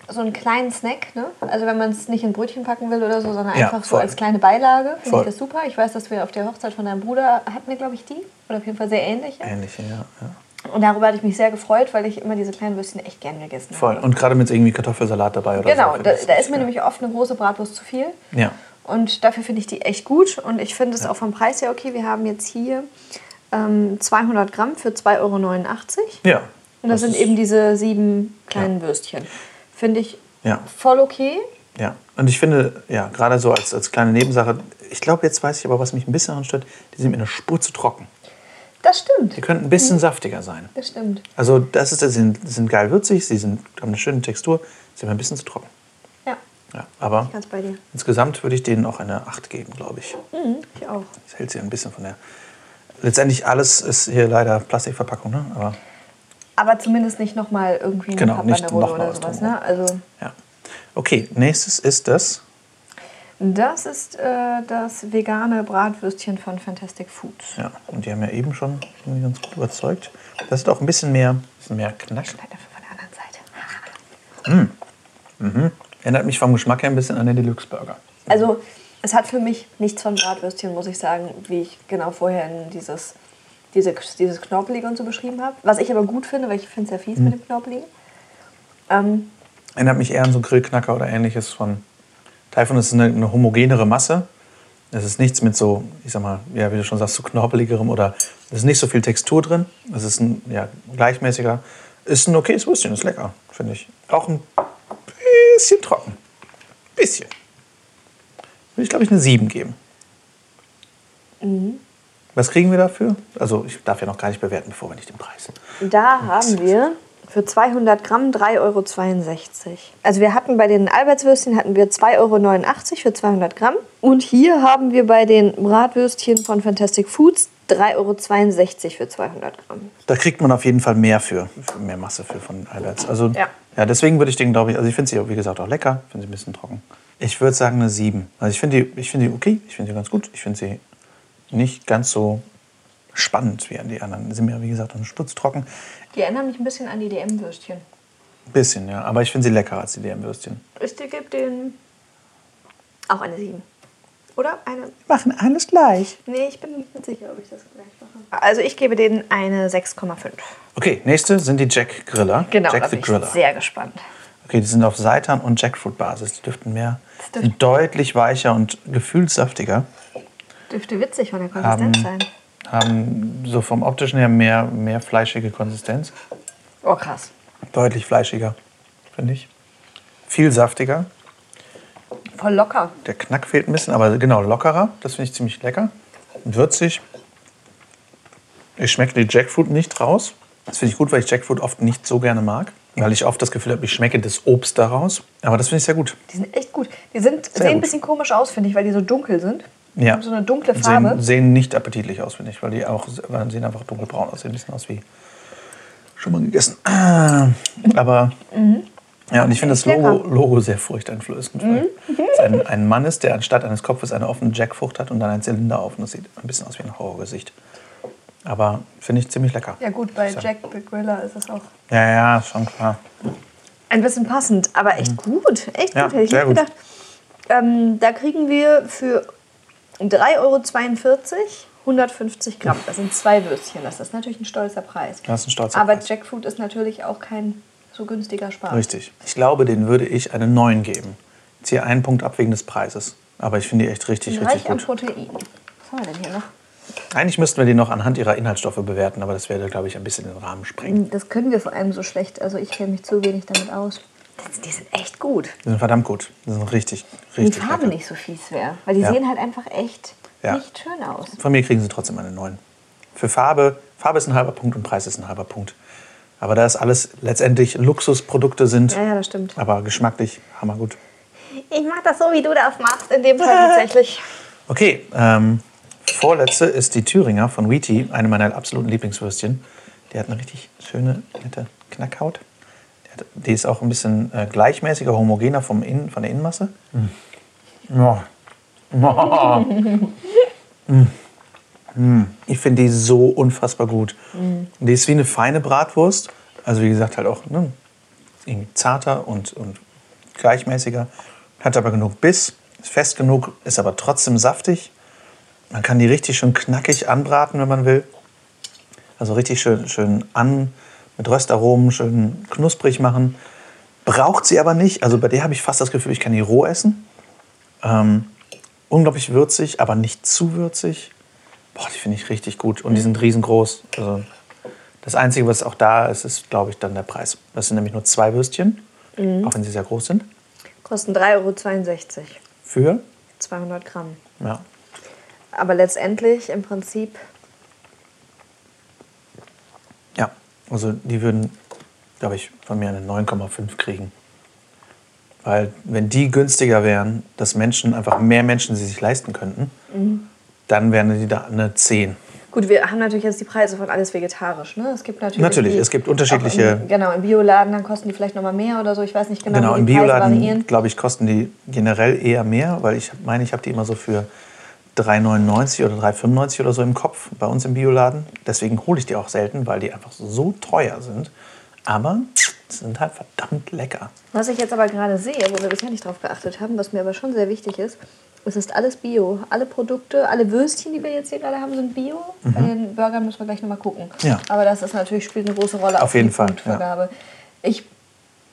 so einen kleinen Snack. Ne? Also wenn man es nicht in Brötchen packen will oder so, sondern Ja, einfach so voll. als kleine Beilage, finde Voll. ich das super. Ich weiß, dass wir auf der Hochzeit von deinem Bruder hatten wir, glaube ich, die. Oder auf jeden Fall sehr ähnlich. Ähnliche, ja. ja. Und darüber hatte ich mich sehr gefreut, weil ich immer diese kleinen Würstchen echt gern gegessen Voll. habe. Und gerade mit irgendwie Kartoffelsalat dabei oder Genau, so. da, da ist mir nämlich oft eine große Bratwurst zu viel. Ja. Und dafür finde ich die echt gut. Und ich finde es auch vom Preis her okay. Wir haben jetzt hier ähm, 200 Gramm für 2,89 Euro. Ja. Und das, sind ist- eben diese sieben kleinen Würstchen. Finde ich Ja. voll okay. Ja. Und ich finde, ja, gerade so als, als kleine Nebensache, ich glaube, jetzt weiß ich aber, was mich ein bisschen daran stört, die sind mir eine Spur zu trocken. Das stimmt. Die könnten ein bisschen saftiger sein. Das stimmt. Also das ist, sie sind, sie sind geil würzig, sie sind, haben eine schöne Textur, sind mir ein bisschen zu trocken. Ja, Ja, aber insgesamt würde ich denen auch eine 8 geben, glaube ich. Mhm, ich auch. Das hält sie ein bisschen von der... Letztendlich alles ist hier leider Plastikverpackung, ne? aber Aber zumindest nicht nochmal irgendwie eine Genau, nicht noch oder was sowas. Ne? Also ja. Okay, nächstes ist das... das ist äh, das vegane Bratwürstchen von Fantastic Foods. Ja, und die haben ja eben schon irgendwie ganz gut überzeugt. Das ist auch ein bisschen mehr, bisschen mehr Knack. Dafür von der anderen Seite. Erinnert mich vom Geschmack her ein bisschen an den Deluxe Burger. Also es hat für mich nichts von Bratwürstchen, muss ich sagen, wie ich genau vorher in dieses, diese, dieses Knorpelige und so beschrieben habe. Was ich aber gut finde, weil ich finde es ja fies mit dem Knorpeligen. Ähm, Erinnert mich eher an so Grillknacker oder ähnliches von Taifun. ist eine, eine homogenere Masse. Es ist nichts mit so, ich sag mal, ja, wie du schon sagst, so knorpeligerem oder es ist nicht so viel Textur drin. Es ist ein ja, gleichmäßiger. Ist ein okayes Würstchen, ist lecker, finde ich. Auch ein bisschen trocken. Bisschen. Würde ich, glaube ich, eine 7 geben. Was kriegen wir dafür? Also, ich darf ja noch gar nicht bewerten, bevor wir nicht den Preis. Da haben wir für 200 Gramm 3,62 Euro. Also wir hatten bei den Albertswürstchen hatten wir 2,89 Euro für 200 Gramm. Und hier haben wir bei den Bratwürstchen von Fantastic Foods 3,62 Euro für 200 Gramm. Da kriegt man auf jeden Fall mehr für, für mehr Masse für von Alberts. Also Ja. ja, deswegen würde ich den, glaube ich, also ich finde sie, wie gesagt, auch lecker, finde sie ein bisschen trocken. Ich würde sagen eine 7. Also ich finde die, ich finde die okay, ich finde sie ganz gut. Ich finde sie nicht ganz so spannend wie an die anderen. Sie sind mir, wie gesagt, eine Stutz trocken. Die erinnern mich ein bisschen an die DM-Würstchen. Ein bisschen, ja. Aber ich finde sie leckerer als die DM-Würstchen. Ich gebe denen auch eine 7. Oder eine Wir machen alles gleich. Nee, ich bin nicht sicher, ob ich das gleich mache. Also ich gebe denen eine 6,5. Okay, nächste sind die Jack Griller. Genau, Jack da the bin Griller. ich sehr gespannt. Okay, die sind auf Seitan und Jackfruit-Basis. Die dürften mehr, Das sind deutlich weicher und gefühlssaftiger. Dürfte witzig von der Konsistenz sein. haben so vom optischen her mehr, mehr fleischige Konsistenz. Oh, krass. Deutlich fleischiger, finde ich. Viel saftiger. Voll locker. Der Knack fehlt ein bisschen, aber genau, lockerer. Das finde ich ziemlich lecker. Würzig. Ich schmecke die Jackfruit nicht raus. Das finde ich gut, weil ich Jackfruit oft nicht so gerne mag. Weil ich oft das Gefühl habe, ich schmecke das Obst daraus. Aber das finde ich sehr gut. Die sind echt gut. Die sind, sehen gut. ein bisschen komisch aus, finde ich, weil die so dunkel sind. Ja. Haben so eine dunkle Farbe. Sehen, sehen nicht appetitlich aus, finde ich, weil die auch weil sehen einfach dunkelbraun aus. Sehen ein bisschen aus wie schon mal gegessen. Aber ja, und ich finde das Logo. Logo sehr furchteinflößend. weil es ein, ein Mann ist, der anstatt eines Kopfes eine offene Jackfrucht hat und dann einen Zylinder auf. Und das sieht ein bisschen aus wie ein Horrorgesicht. Aber finde ich ziemlich lecker. Ja gut, bei So. Jack the Griller ist es auch Ja, ja, schon klar. ein bisschen passend, aber echt gut. Echt Ja, gut, hätte ich nicht gedacht. Ähm, da kriegen wir für 3,42 Euro 150 Gramm. Das sind zwei Würstchen. Das ist natürlich ein stolzer Preis. Das ist ein stolzer Aber Preis. Jackfruit ist natürlich auch kein so günstiger Spaß. Richtig. Ich glaube, den würde ich eine 9 geben. Jetzt hier einen Punkt ab wegen des Preises. Aber ich finde die echt richtig, richtig Reich an gut. Protein. Was haben wir denn hier noch? Eigentlich müssten wir die noch anhand ihrer Inhaltsstoffe bewerten, aber das würde, glaube ich, ein bisschen den Rahmen sprengen. Das können wir vor allem so schlecht. Also ich kenne mich zu wenig damit aus. Die sind echt gut. Die sind verdammt gut. Die sind richtig, richtig die Farbe lecker. nicht so fies wäre. Weil die Ja. sehen halt einfach echt Ja. nicht schön aus. Von mir kriegen sie trotzdem eine 9. Für Farbe, Farbe ist ein halber Punkt und Preis ist ein halber Punkt. Aber da es alles letztendlich Luxusprodukte sind, Ja, ja, das stimmt. aber geschmacklich hammergut. Ich mach das so, wie du das machst. In dem Fall tatsächlich. Okay, ähm, vorletzte ist die Thüringer von Wheaty, eine meiner absoluten Lieblingswürstchen. Die hat eine richtig schöne, nette Knackhaut. Die, ist auch ein bisschen äh, gleichmäßiger, homogener vom Innen, von der Innenmasse. Mm. Ja. Mm. Mm. Ich finde die so unfassbar gut. Die ist wie eine feine Bratwurst. Also wie gesagt, halt auch ne, irgendwie zarter und, und gleichmäßiger. Hat aber genug Biss, ist fest genug, ist aber trotzdem saftig. Man kann die richtig schön knackig anbraten, wenn man will. Also richtig schön, schön an, mit Röstaromen, schön knusprig machen. Braucht sie aber nicht. Also bei der habe ich fast das Gefühl, ich kann die roh essen. Ähm, unglaublich würzig, aber nicht zu würzig. Boah, die finde ich richtig gut. Und die sind riesengroß. Also das Einzige, was auch da ist, ist, glaube ich, dann der Preis. Das sind nämlich nur zwei Würstchen, auch wenn sie sehr groß sind. Kosten 3,62 Euro. Für, 200 Gramm. ja, Aber letztendlich im Prinzip ja, also die würden, glaube ich, von mir eine 9,5 kriegen. Weil wenn die günstiger wären, dass Menschen, einfach mehr Menschen sie sich leisten könnten, dann wären die da eine 10. Gut, wir haben natürlich jetzt die Preise von alles vegetarisch. Ne? Es gibt natürlich, Natürlich, die- es gibt unterschiedliche- Im, genau, im Bioladen dann kosten die vielleicht noch mal mehr oder so. Ich weiß nicht genau, Genau, im Bioladen, glaube ich, kosten die generell eher mehr, weil ich meine, ich habe die immer so für 3,99 oder 3,95 oder so im Kopf bei uns im Bioladen. Deswegen hole ich die auch selten, weil die einfach so teuer sind. Aber sie sind halt verdammt lecker. Was ich jetzt aber gerade sehe, wo wir bisher nicht drauf geachtet haben, was mir aber schon sehr wichtig ist, es ist alles Bio. Alle Produkte, alle Würstchen, die wir jetzt hier gerade haben, sind Bio. Bei den Burgern müssen wir gleich nochmal gucken. Mhm. Ja. Aber das ist natürlich, spielt eine große Rolle Auf jeden die Fall, Punktvergabe. Ich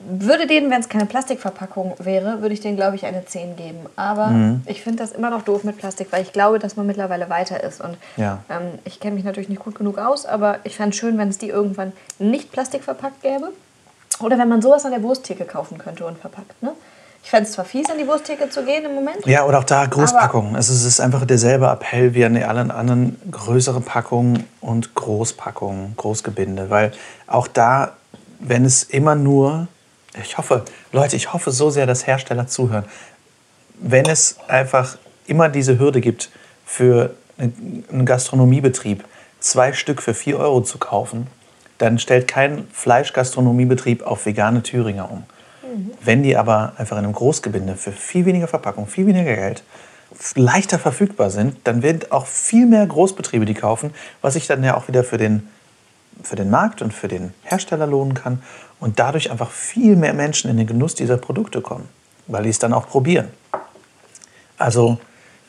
würde denen, wenn es keine Plastikverpackung wäre, würde ich denen, glaube ich, eine 10 geben. Aber Mhm. ich finde das immer noch doof mit Plastik, weil ich glaube, dass man mittlerweile weiter ist. Und Ja. ähm, ich kenne mich natürlich nicht gut genug aus, aber ich fände es schön, wenn es die irgendwann nicht plastikverpackt gäbe. Oder wenn man sowas an der Wursttheke kaufen könnte und verpackt. Ne? Ich fände es zwar fies, an die Wursttheke zu gehen im Moment. Ja, oder auch da Großpackungen. Es ist, es ist einfach derselbe Appell wie an allen anderen größere Packungen und Großpackungen, Großgebinde. Weil auch da, wenn es immer nur, ich hoffe, Leute, ich hoffe so sehr, dass Hersteller zuhören, wenn es einfach immer diese Hürde gibt, für einen Gastronomiebetrieb zwei Stück für 4 Euro zu kaufen, dann stellt kein Fleischgastronomiebetrieb auf vegane Thüringer um. Wenn die aber einfach in einem Großgebinde für viel weniger Verpackung, viel weniger Geld leichter verfügbar sind, dann werden auch viel mehr Großbetriebe die kaufen, was sich dann ja auch wieder für den, für den Markt und für den Hersteller lohnen kann und dadurch einfach viel mehr Menschen in den Genuss dieser Produkte kommen, weil die es dann auch probieren. Also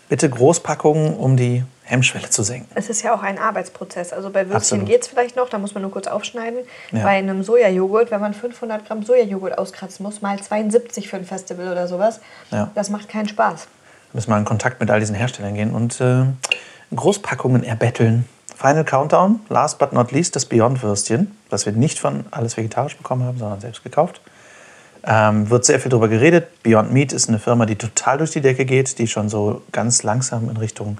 bitte Großpackungen, um die Hemmschwelle zu senken. Es ist ja auch ein Arbeitsprozess. Also bei Würstchen geht es vielleicht noch, da muss man nur kurz aufschneiden. Ja. Bei einem Sojajoghurt, wenn man 500 Gramm Sojajoghurt auskratzen muss, mal 72 für ein Festival oder sowas, Ja. das macht keinen Spaß. müssen wir in Kontakt mit all diesen Herstellern gehen und äh, Großpackungen erbetteln. Final Countdown, last but not least, das Beyond-Würstchen, das wir nicht von alles vegetarisch bekommen haben, sondern selbst gekauft. Ähm, wird sehr viel darüber geredet. Beyond Meat ist eine Firma, die total durch die Decke geht, die schon so ganz langsam in Richtung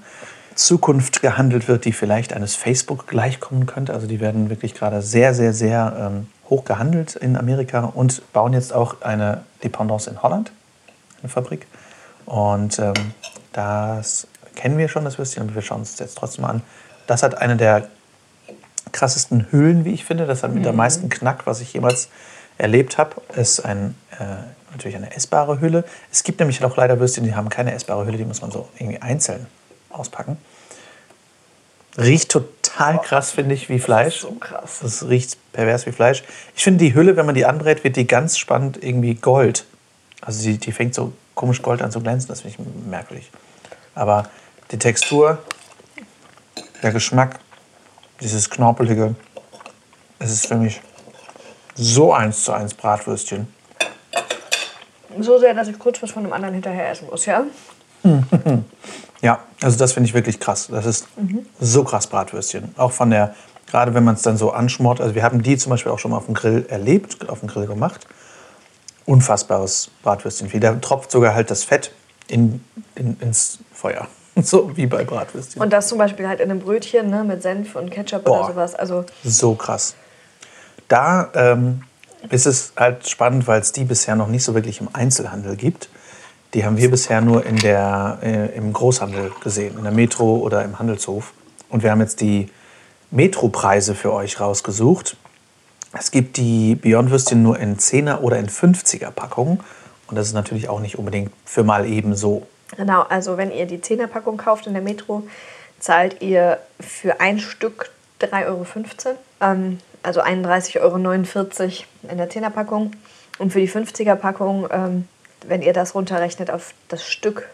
Zukunft gehandelt wird, die vielleicht eines Facebook gleichkommen könnte. Also die werden wirklich gerade sehr, sehr, sehr ähm, hoch gehandelt in Amerika und bauen jetzt auch eine Dependance in Holland, eine Fabrik. Und ähm, das kennen wir schon, das Würstchen, aber wir schauen uns jetzt trotzdem an. Das hat eine der krassesten Hüllen, wie ich finde. Das hat mit der meisten Knack, was ich jemals erlebt habe. Ist ein, äh, natürlich eine essbare Hülle. Es gibt nämlich auch leider Würstchen, die haben keine essbare Hülle, die muss man so irgendwie einzeln auspacken. Riecht total krass, finde ich, wie Fleisch. so krass. Das riecht pervers wie Fleisch. Ich finde die Hülle, wenn man die anbrät, wird die ganz spannend irgendwie Gold. Also die, die fängt so komisch Gold an zu glänzen, das finde ich merkwürdig. Aber die Textur der Geschmack, dieses Knorpelige, es ist für mich so eins zu eins Bratwürstchen. So sehr, dass ich kurz was von dem anderen hinterher essen muss, ja? Ja, also das finde ich wirklich krass. Das ist so krass Bratwürstchen. Auch von der, gerade wenn man es dann so anschmort. Also wir haben die zum Beispiel auch schon mal auf dem Grill erlebt, auf dem Grill gemacht. Unfassbares Bratwürstchen. Da tropft sogar halt das Fett in, in, ins Feuer. So wie bei Bratwürstchen. Und das zum Beispiel halt in einem Brötchen ne, mit Senf und Ketchup Boah. oder sowas. Also So krass. Da ähm, ist es halt spannend, weil es die bisher noch nicht so wirklich im Einzelhandel gibt. Die haben wir bisher nur in der, äh, im Großhandel gesehen, in der Metro oder im Handelshof. Und wir haben jetzt die Metropreise für euch rausgesucht. Es gibt die Beyond-Würstchen nur in 10er oder in 50er Packungen. Und das ist natürlich auch nicht unbedingt für mal eben so. Genau, also wenn ihr die 10er-Packung kauft in der Metro, zahlt ihr für ein Stück 3,15 Euro. Ähm, also 31,49 Euro in der 10er-Packung. Und für die 50er-Packung, ähm, wenn ihr das runterrechnet auf das Stück,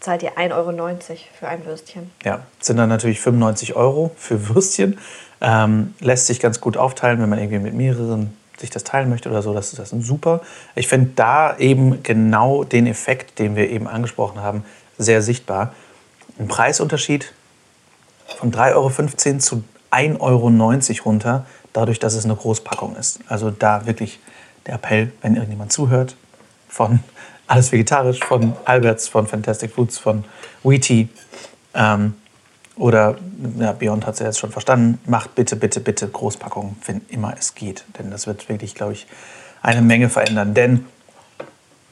zahlt ihr 1,90 Euro für ein Würstchen. Ja, sind dann natürlich 95 Euro für Würstchen. Ähm, lässt sich ganz gut aufteilen, wenn man irgendwie mit mehreren sich das teilen möchte oder so. Das ist das ist super. Ich finde da eben genau den Effekt, den wir eben angesprochen haben, sehr sichtbar. Ein Preisunterschied von 3,15 Euro zu 1,90 Euro runter, dadurch, dass es eine Großpackung ist. Also da wirklich der Appell, wenn irgendjemand zuhört, von Alles Vegetarisch, von Alberts, von Fantastic Foods, von Wheaty ähm, oder ja, Beyond hat es ja jetzt schon verstanden, macht bitte, bitte, bitte Großpackungen, wenn immer es geht. Denn das wird wirklich, glaube ich, eine Menge verändern. Denn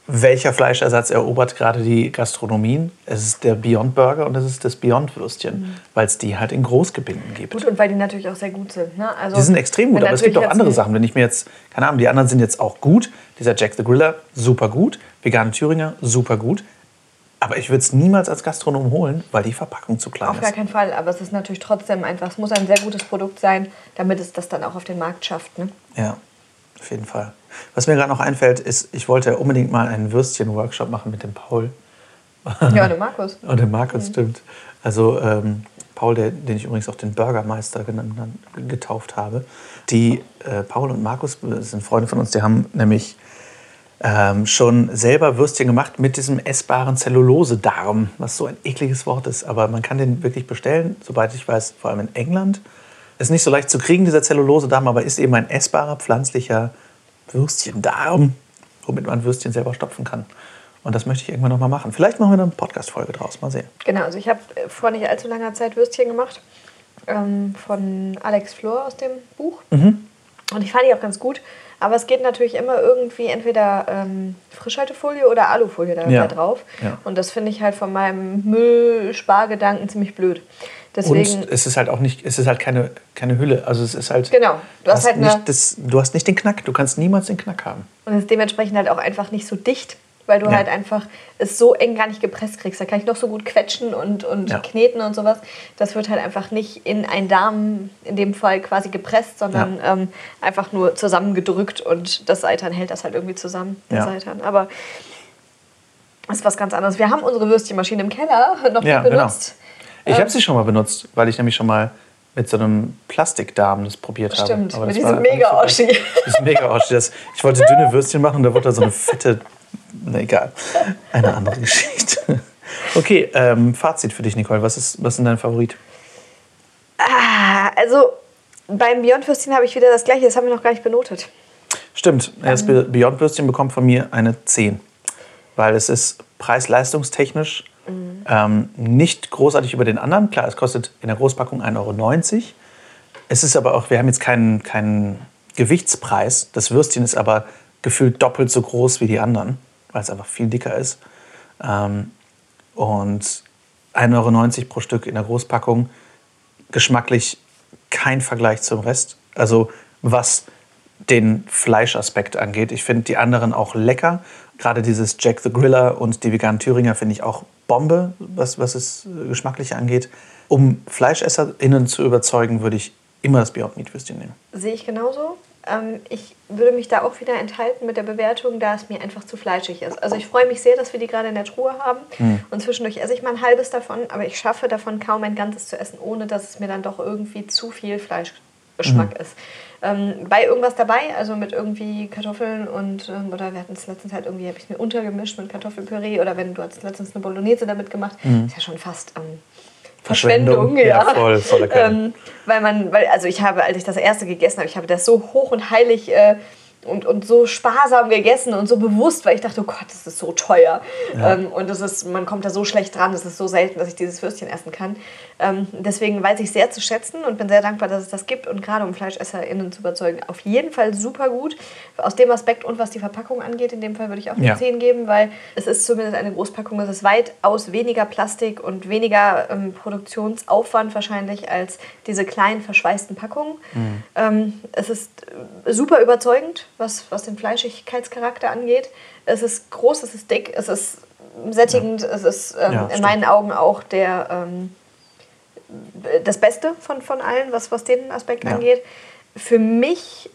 welcher Fleischersatz erobert gerade die Gastronomien? Es ist der Beyond Burger und es ist das Beyond Würstchen, weil es die halt in Großgebinden gibt. Gut, und weil die natürlich auch sehr gut sind. Ne? Also, Die sind extrem gut, aber es gibt auch andere Sachen. Wenn ich mir jetzt, keine Ahnung, die anderen sind jetzt auch gut. Dieser Jack the Griller, super gut. Vegan Thüringer, super gut. Aber ich würde es niemals als Gastronom holen, weil die Verpackung zu klein Auf gar ist. keinen Fall, aber es ist natürlich trotzdem einfach, es muss ein sehr gutes Produkt sein, damit es das dann auch auf den Markt schafft. Ne? Ja, auf jeden Fall. Was mir gerade noch einfällt, ist, ich wollte unbedingt mal einen Würstchen-Workshop machen mit dem Paul. Ja, der Markus. Und dem Markus, stimmt. Also ähm, Paul, der, den ich übrigens auch den Burgermeister genannt, getauft habe. Die äh, Paul und Markus sind Freunde von uns, die haben nämlich ähm, schon selber Würstchen gemacht mit diesem essbaren Zellulosedarm, was so ein ekliges Wort ist. Aber man kann den wirklich bestellen, soweit ich weiß, vor allem in England. Ist nicht so leicht zu kriegen, dieser Zellulosedarm, aber ist eben ein essbarer pflanzlicher Würstchendarm, womit man Würstchen selber stopfen kann. Und das möchte ich irgendwann noch mal machen. Vielleicht machen wir dann eine Podcast-Folge draus. Mal sehen. Genau, also ich habe äh, vor nicht allzu langer Zeit Würstchen gemacht ähm, von Alex Flor aus dem Buch. Mhm. Und ich fand die auch ganz gut. Aber es geht natürlich immer irgendwie entweder ähm, Frischhaltefolie oder Alufolie da, Ja. drauf. Ja. Und das finde ich halt von meinem Müllspargedanken ziemlich blöd. Deswegen, Und es ist halt auch nicht, es ist halt keine, keine Hülle. Also es ist halt. genau, du hast, halt eine, nicht das, du hast nicht den Knack. Du kannst niemals den Knack haben. Und es ist dementsprechend halt auch einfach nicht so dicht, weil du Ja. halt einfach es so eng gar nicht gepresst kriegst. Da kann ich noch so gut quetschen und, und Ja. kneten und sowas. Das wird halt einfach nicht in einen Darm, in dem Fall quasi gepresst, sondern ähm, einfach nur zusammengedrückt und das Seitan hält das halt irgendwie zusammen, der Ja. Seitan. Aber das ist was ganz anderes. Wir haben unsere Würstchenmaschine im Keller noch Ja, nie genau. benutzt. Ich Ähm. habe sie schon mal benutzt, weil ich nämlich schon mal mit so einem Plastikdarm das probiert habe. Stimmt, mit das diesem nicht Mega-Oschi. geil. Diesem Mega-Oschi. Ich wollte dünne Würstchen machen und da wurde da so eine fette. Na egal. Eine andere Geschichte. Okay, ähm, Fazit für dich, Nicole. Was ist, was ist dein Favorit? Ah, also beim Beyond-Würstchen habe ich wieder das gleiche, das haben wir noch gar nicht benotet. Stimmt, das Be- Beyond Würstchen bekommt von mir eine 10. Weil es ist preis-leistungstechnisch ähm, nicht großartig über den anderen. Klar, es kostet in der Großpackung 1,90 Euro. Es ist aber auch, wir haben jetzt keinen, keinen Gewichtspreis. Das Würstchen ist aber gefühlt doppelt so groß wie die anderen, weil es einfach viel dicker ist. Ähm, und 1,90 Euro pro Stück in der Großpackung. Geschmacklich kein Vergleich zum Rest. Also was den Fleischaspekt angeht. Ich finde die anderen auch lecker. Gerade dieses Jack the Griller und die veganen Thüringer finde ich auch Bombe, was, was es äh, geschmacklich angeht. Um FleischesserInnen zu überzeugen, würde ich immer das Beyond Meat Würstchen nehmen. Sehe ich genauso. Ähm, ich würde mich da auch wieder enthalten mit der Bewertung, da es mir einfach zu fleischig ist. Also ich freue mich sehr, dass wir die gerade in der Truhe haben. Hm. Und zwischendurch esse ich mal ein halbes davon, aber ich schaffe davon kaum ein ganzes zu essen, ohne dass es mir dann doch irgendwie zu viel Fleischgeschmack Hm. ist. Ähm, bei irgendwas dabei, also mit irgendwie Kartoffeln und, ähm, oder wir hatten es letztens halt irgendwie, habe ich es mir untergemischt mit Kartoffelpüree oder wenn du hast letztens eine Bolognese damit gemacht, ist ja schon fast ähm, Verschwendung. Verschwendung, Ja, ja. voll, volle Kanne. ähm, weil man, weil, also ich habe, als ich das erste gegessen habe, ich habe das so hoch und heilig äh, und, und so sparsam gegessen und so bewusst, weil ich dachte, oh Gott, das ist so teuer. Ähm, und das ist, man kommt da so schlecht dran, das ist so selten, dass ich dieses Würstchen essen kann. Ähm, deswegen weiß ich sehr zu schätzen und bin sehr dankbar, dass es das gibt. Und gerade um FleischesserInnen zu überzeugen, auf jeden Fall super gut. Aus dem Aspekt und was die Verpackung angeht, in dem Fall würde ich auch eine Ja. 10 geben, weil es ist zumindest eine Großpackung, es ist weitaus weniger Plastik und weniger ähm, Produktionsaufwand wahrscheinlich als diese kleinen verschweißten Packungen. Ähm, es ist äh, super überzeugend, was, was den Fleischigkeitscharakter angeht. Es ist groß, es ist dick, es ist sättigend, es ist ähm, Ja, in stimmt. meinen Augen auch der, ähm, das Beste von, von allen, was, was den Aspekt Ja. angeht. Für mich,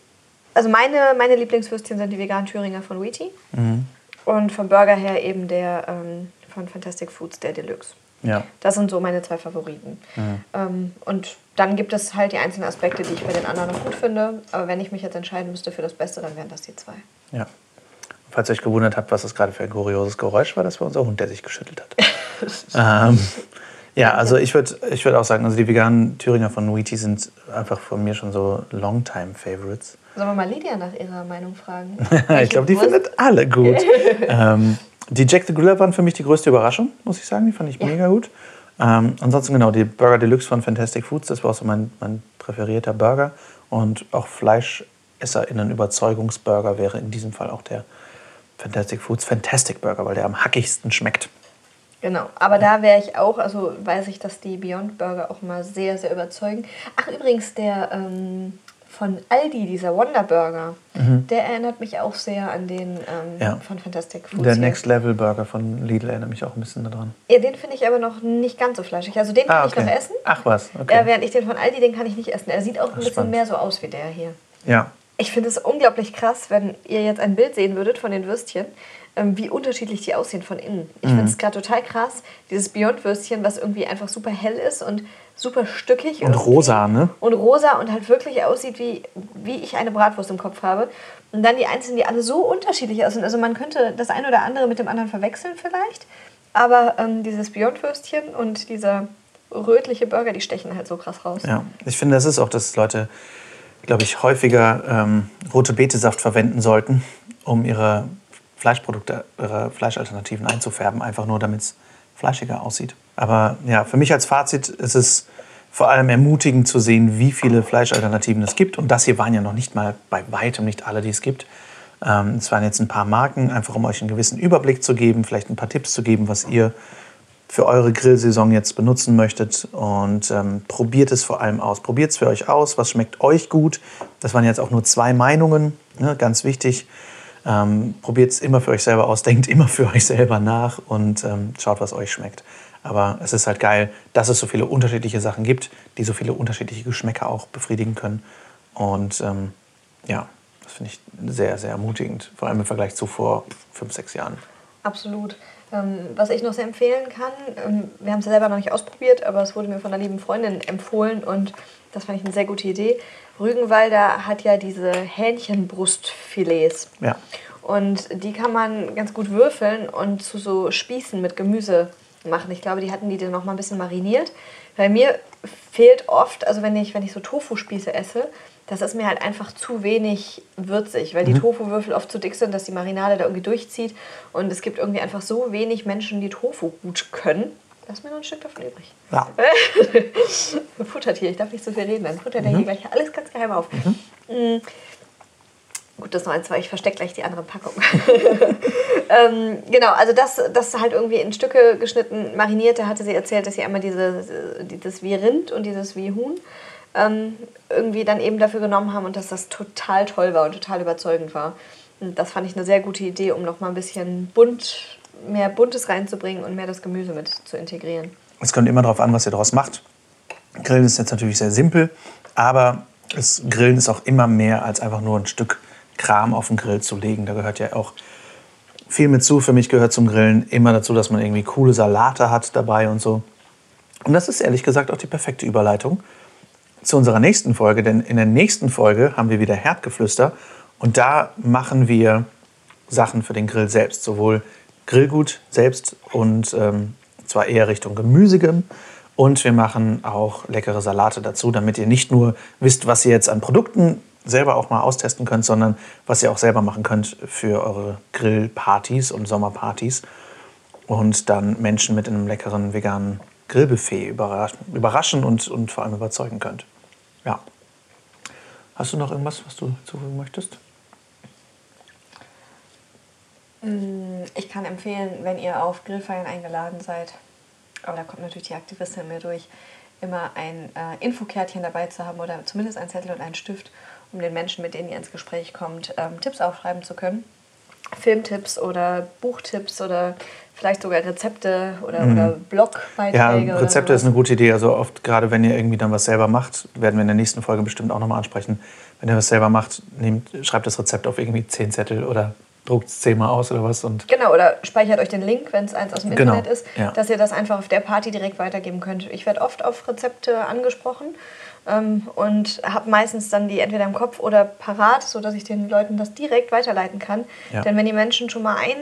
also meine, meine Lieblingswürstchen sind die veganen Thüringer von Wheaty. Mhm. Und vom Burger her eben der ähm, von Fantastic Foods, der Deluxe. Ja. Das sind so meine zwei Favoriten. Ähm, und dann gibt es halt die einzelnen Aspekte, die ich bei den anderen noch gut finde. Aber wenn ich mich jetzt entscheiden müsste für das Beste, dann wären das die zwei. ja. Falls ihr euch gewundert habt, was das gerade für ein kurioses Geräusch war, das war unser Hund, der sich geschüttelt hat. ähm, ja, also ich würde ich würd auch sagen, also die veganen Thüringer von Wheaty sind einfach von mir schon so Longtime-Favorites. Sollen wir mal Lydia nach ihrer Meinung fragen? ich glaube, die findet alle gut. ähm, die Jack the Griller waren für mich die größte Überraschung, muss ich sagen. Die fand ich Ja. mega gut. Ähm, ansonsten genau, die Burger Deluxe von Fantastic Foods, das war auch so mein, mein präferierter Burger. Und auch FleischesserInnen Überzeugungsburger wäre in diesem Fall auch der Fantastic Foods Fantastic Burger, weil der am hackigsten schmeckt. Genau, aber da wäre ich auch, also weiß ich, dass die Beyond Burger auch immer sehr, sehr überzeugen. Ach, übrigens, der ähm, von Aldi, dieser Wonder Burger, der erinnert mich auch sehr an den ähm, Mhm. Ja. von Fantastic Foods. Der hier. Next Level Burger von Lidl erinnert mich auch ein bisschen daran. Ja, den finde ich aber noch nicht ganz so fleischig. Also den kann Ah, ich noch okay. essen. Ach was, okay. Ja, während ich den von Aldi, den kann ich nicht essen. Er sieht auch ein bisschen spannend. mehr so aus wie der hier. Ja, Ich finde es unglaublich krass, wenn ihr jetzt ein Bild sehen würdet von den Würstchen, wie unterschiedlich die aussehen von innen. Ich Mhm. finde es gerade total krass, dieses Beyond-Würstchen, was irgendwie einfach super hell ist und super stückig. Und rosa, ne? Und rosa und halt wirklich aussieht, wie, wie ich eine Bratwurst im Kopf habe. Und dann die einzelnen, die alle so unterschiedlich aussehen. Also man könnte das eine oder andere mit dem anderen verwechseln vielleicht. Aber ähm, dieses Beyond-Würstchen und dieser rötliche Burger, die stechen halt so krass raus. Ja, ich finde, es ist auch, dass Leute, glaube ich, häufiger ähm, rote Betesaft verwenden sollten, um ihre Fleischprodukte, ihre Fleischalternativen einzufärben, einfach nur damit es fleischiger aussieht. Aber ja, für mich als Fazit ist es vor allem ermutigend zu sehen, wie viele Fleischalternativen es gibt. Und das hier waren ja noch nicht mal bei weitem nicht alle, die es gibt. Ähm, es waren jetzt ein paar Marken, einfach um euch einen gewissen Überblick zu geben, vielleicht ein paar Tipps zu geben, was ihr für eure Grillsaison jetzt benutzen möchtet. Und ähm, probiert es vor allem aus. Probiert es für euch aus. Was schmeckt euch gut? Das waren jetzt auch nur zwei Meinungen, ne, ganz wichtig. Ähm, probiert es immer für euch selber aus, denkt immer für euch selber nach und ähm, schaut, was euch schmeckt. Aber es ist halt geil, dass es so viele unterschiedliche Sachen gibt, die so viele unterschiedliche Geschmäcker auch befriedigen können. Und ähm, ja, das finde ich sehr, sehr ermutigend, vor allem im Vergleich zu vor fünf, sechs Jahren. Absolut. Ähm, was ich noch sehr empfehlen kann, ähm, wir haben es ja selber noch nicht ausprobiert, aber es wurde mir von einer lieben Freundin empfohlen und das fand ich eine sehr gute Idee. Rügenwalder hat ja diese Hähnchenbrustfilets. Ja. Und die kann man ganz gut würfeln und zu so Spießen mit Gemüse machen. Ich glaube, die hatten die dann noch mal ein bisschen mariniert. Bei mir fehlt oft, also wenn ich, wenn ich so Tofu-Spieße esse, das ist mir halt einfach zu wenig würzig, weil die Tofu-Würfel oft zu dick sind, dass die Marinade da irgendwie durchzieht. Und es gibt irgendwie einfach so wenig Menschen, die Tofu gut können. Lass mir noch ein Stück davon übrig. Ja. Futtertier, ich darf nicht so viel reden, dann futtert er hier gleich alles ganz geheim auf. Mm. Gut, das noch ein, zwei, ich verstecke gleich die andere Packung. ähm, genau, also das, das halt irgendwie in Stücke geschnitten, mariniert. Da hatte sie erzählt, dass sie einmal diese, dieses wie Rind und dieses wie Huhn ähm, irgendwie dann eben dafür genommen haben und dass das total toll war und total überzeugend war. Und das fand ich eine sehr gute Idee, um noch mal ein bisschen bunt, mehr Buntes reinzubringen und mehr das Gemüse mit zu integrieren. Es kommt immer darauf an, was ihr daraus macht. Grillen ist jetzt natürlich sehr simpel, aber das Grillen ist auch immer mehr als einfach nur ein Stück Kram auf den Grill zu legen. Da gehört ja auch viel mit zu. Für mich gehört zum Grillen immer dazu, dass man irgendwie coole Salate hat dabei und so. Und das ist ehrlich gesagt auch die perfekte Überleitung zu unserer nächsten Folge, denn in der nächsten Folge haben wir wieder Herdgeflüster und da machen wir Sachen für den Grill selbst, sowohl Grillgut selbst und ähm, zwar eher Richtung Gemüsigem und wir machen auch leckere Salate dazu, damit ihr nicht nur wisst, was ihr jetzt an Produkten selber auch mal austesten könnt, sondern was ihr auch selber machen könnt für eure Grillpartys und Sommerpartys und dann Menschen mit einem leckeren veganen Grillbuffet überraschen und, und vor allem überzeugen könnt. Ja. Hast du noch irgendwas, was du zufügen möchtest? Mm, ich kann empfehlen, wenn ihr auf Grillfeiern eingeladen seid, aber da kommt natürlich die Aktivistin mir durch, immer ein äh, Infokärtchen dabei zu haben oder zumindest ein Zettel und einen Stift, um den Menschen, mit denen ihr ins Gespräch kommt, ähm, Tipps aufschreiben zu können. Filmtipps oder Buchtipps oder vielleicht sogar Rezepte oder, mhm. oder Blogbeiträge. Ja, Rezepte ist eine gute Idee. Also oft, gerade wenn ihr irgendwie dann was selber macht, werden wir in der nächsten Folge bestimmt auch nochmal ansprechen. Wenn ihr was selber macht, nehmt, schreibt das Rezept auf irgendwie zehn Zettel oder druckt es zehnmal aus oder was. Und genau, oder speichert euch den Link, wenn es eins aus dem genau, Internet ist, ja. dass ihr das einfach auf der Party direkt weitergeben könnt. Ich werde oft auf Rezepte angesprochen ähm, und habe meistens dann die entweder im Kopf oder parat, sodass ich den Leuten das direkt weiterleiten kann. Ja. Denn wenn die Menschen schon mal ein,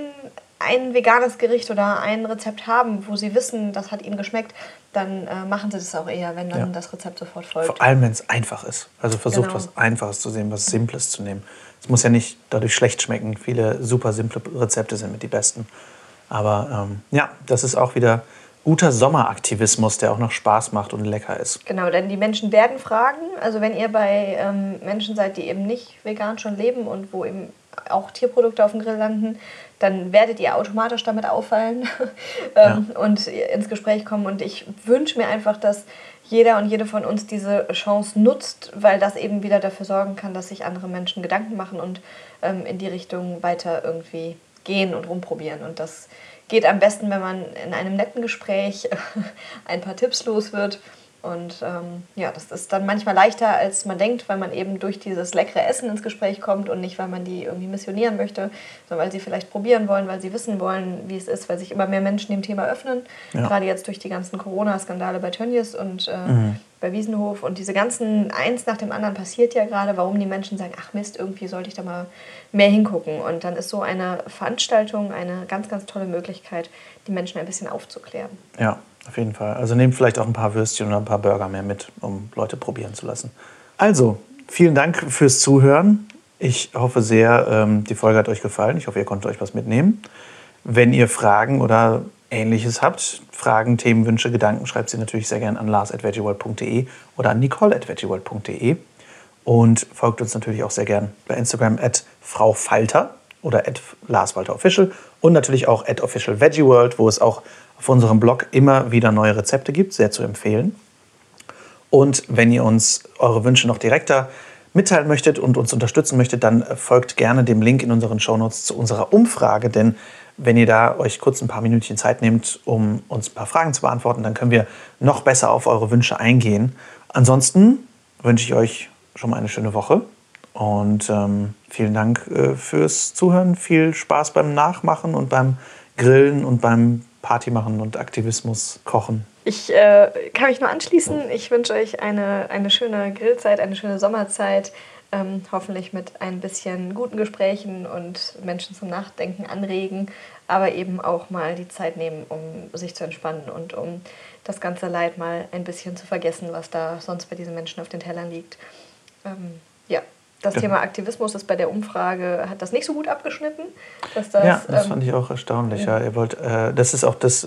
ein veganes Gericht oder ein Rezept haben, wo sie wissen, das hat ihnen geschmeckt, dann äh, machen sie das auch eher, wenn dann ja. das Rezept sofort folgt. Vor allem, wenn es einfach ist. Also versucht genau. was Einfaches zu sehen, was Simples zu nehmen. Es muss ja nicht dadurch schlecht schmecken. Viele super simple Rezepte sind mit die besten. Aber ähm, ja, das ist auch wieder guter Sommeraktivismus, der auch noch Spaß macht und lecker ist. Genau, denn die Menschen werden fragen. Also wenn ihr bei ähm, Menschen seid, die eben nicht vegan schon leben und wo eben auch Tierprodukte auf dem Grill landen, dann werdet ihr automatisch damit auffallen ähm, ja. und ins Gespräch kommen. Und ich wünsche mir einfach, dass jeder und jede von uns diese Chance nutzt, weil das eben wieder dafür sorgen kann, dass sich andere Menschen Gedanken machen und ähm, in die Richtung weiter irgendwie gehen und rumprobieren. Und das geht am besten, wenn man in einem netten Gespräch ein paar Tipps los wird und ähm, ja, das ist dann manchmal leichter, als man denkt, weil man eben durch dieses leckere Essen ins Gespräch kommt und nicht, weil man die irgendwie missionieren möchte, sondern weil sie vielleicht probieren wollen, weil sie wissen wollen, wie es ist, weil sich immer mehr Menschen dem Thema öffnen. Ja. Gerade jetzt durch die ganzen Corona-Skandale bei Tönnies und äh, mhm. bei Wiesenhof und diese ganzen, eins nach dem anderen passiert ja gerade, warum die Menschen sagen, ach Mist, irgendwie sollte ich da mal mehr hingucken. Und dann ist so eine Veranstaltung eine ganz, ganz tolle Möglichkeit, die Menschen ein bisschen aufzuklären. Ja, auf jeden Fall. Also nehmt vielleicht auch ein paar Würstchen oder ein paar Burger mehr mit, um Leute probieren zu lassen. Also, vielen Dank fürs Zuhören. Ich hoffe sehr, ähm, die Folge hat euch gefallen. Ich hoffe, ihr konntet euch was mitnehmen. Wenn ihr Fragen oder Ähnliches habt, Fragen, Themenwünsche, Gedanken, schreibt sie natürlich sehr gerne an lars.veggieworld.de oder an nicole.veggieworld.de. Und folgt uns natürlich auch sehr gern bei Instagram at Frau Falter oder at Lars Walter Official und natürlich auch at Official Veggie World, wo es auch auf unserem Blog immer wieder neue Rezepte gibt, sehr zu empfehlen. Und wenn ihr uns eure Wünsche noch direkter mitteilen möchtet und uns unterstützen möchtet, dann folgt gerne dem Link in unseren Shownotes zu unserer Umfrage, denn wenn ihr da euch kurz ein paar Minütchen Zeit nehmt, um uns ein paar Fragen zu beantworten, dann können wir noch besser auf eure Wünsche eingehen. Ansonsten wünsche ich euch schon mal eine schöne Woche und ähm, vielen Dank äh, fürs Zuhören. Viel Spaß beim Nachmachen und beim Grillen und beim Party machen und Aktivismus kochen. Ich äh, kann mich nur anschließen. Ich wünsche euch eine, eine schöne Grillzeit, eine schöne Sommerzeit. Ähm, hoffentlich mit ein bisschen guten Gesprächen und Menschen zum Nachdenken anregen, aber eben auch mal die Zeit nehmen, um sich zu entspannen und um das ganze Leid mal ein bisschen zu vergessen, was da sonst bei diesen Menschen auf den Tellern liegt. Ähm, ja, das. Thema Aktivismus ist bei der Umfrage, hat das nicht so gut abgeschnitten. Dass das, ja, das ähm, fand ich auch erstaunlich. Ja. Ihr wollt, äh, das ist auch das,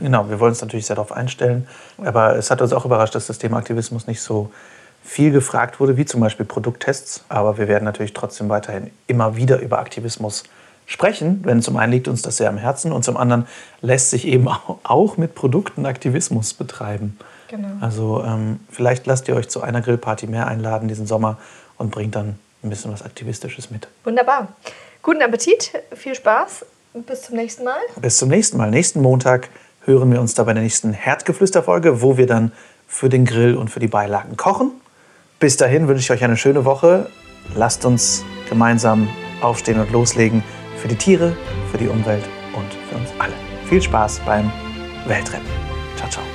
genau, wir wollen uns natürlich sehr darauf einstellen, aber es hat uns auch überrascht, dass das Thema Aktivismus nicht so viel gefragt wurde, wie zum Beispiel Produkttests. Aber wir werden natürlich trotzdem weiterhin immer wieder über Aktivismus sprechen, wenn zum einen liegt uns das sehr am Herzen und zum anderen lässt sich eben auch mit Produkten Aktivismus betreiben. Genau. Also ähm, vielleicht lasst ihr euch zu einer Grillparty mehr einladen diesen Sommer und bringt dann ein bisschen was Aktivistisches mit. Wunderbar. Guten Appetit, viel Spaß. Bis zum nächsten Mal. Bis zum nächsten Mal. Nächsten Montag hören wir uns da bei der nächsten Herdgeflüster-Folge, wo wir dann für den Grill und für die Beilagen kochen. Bis dahin wünsche ich euch eine schöne Woche. Lasst uns gemeinsam aufstehen und loslegen für die Tiere, für die Umwelt und für uns alle. Viel Spaß beim Weltretten. Ciao, ciao.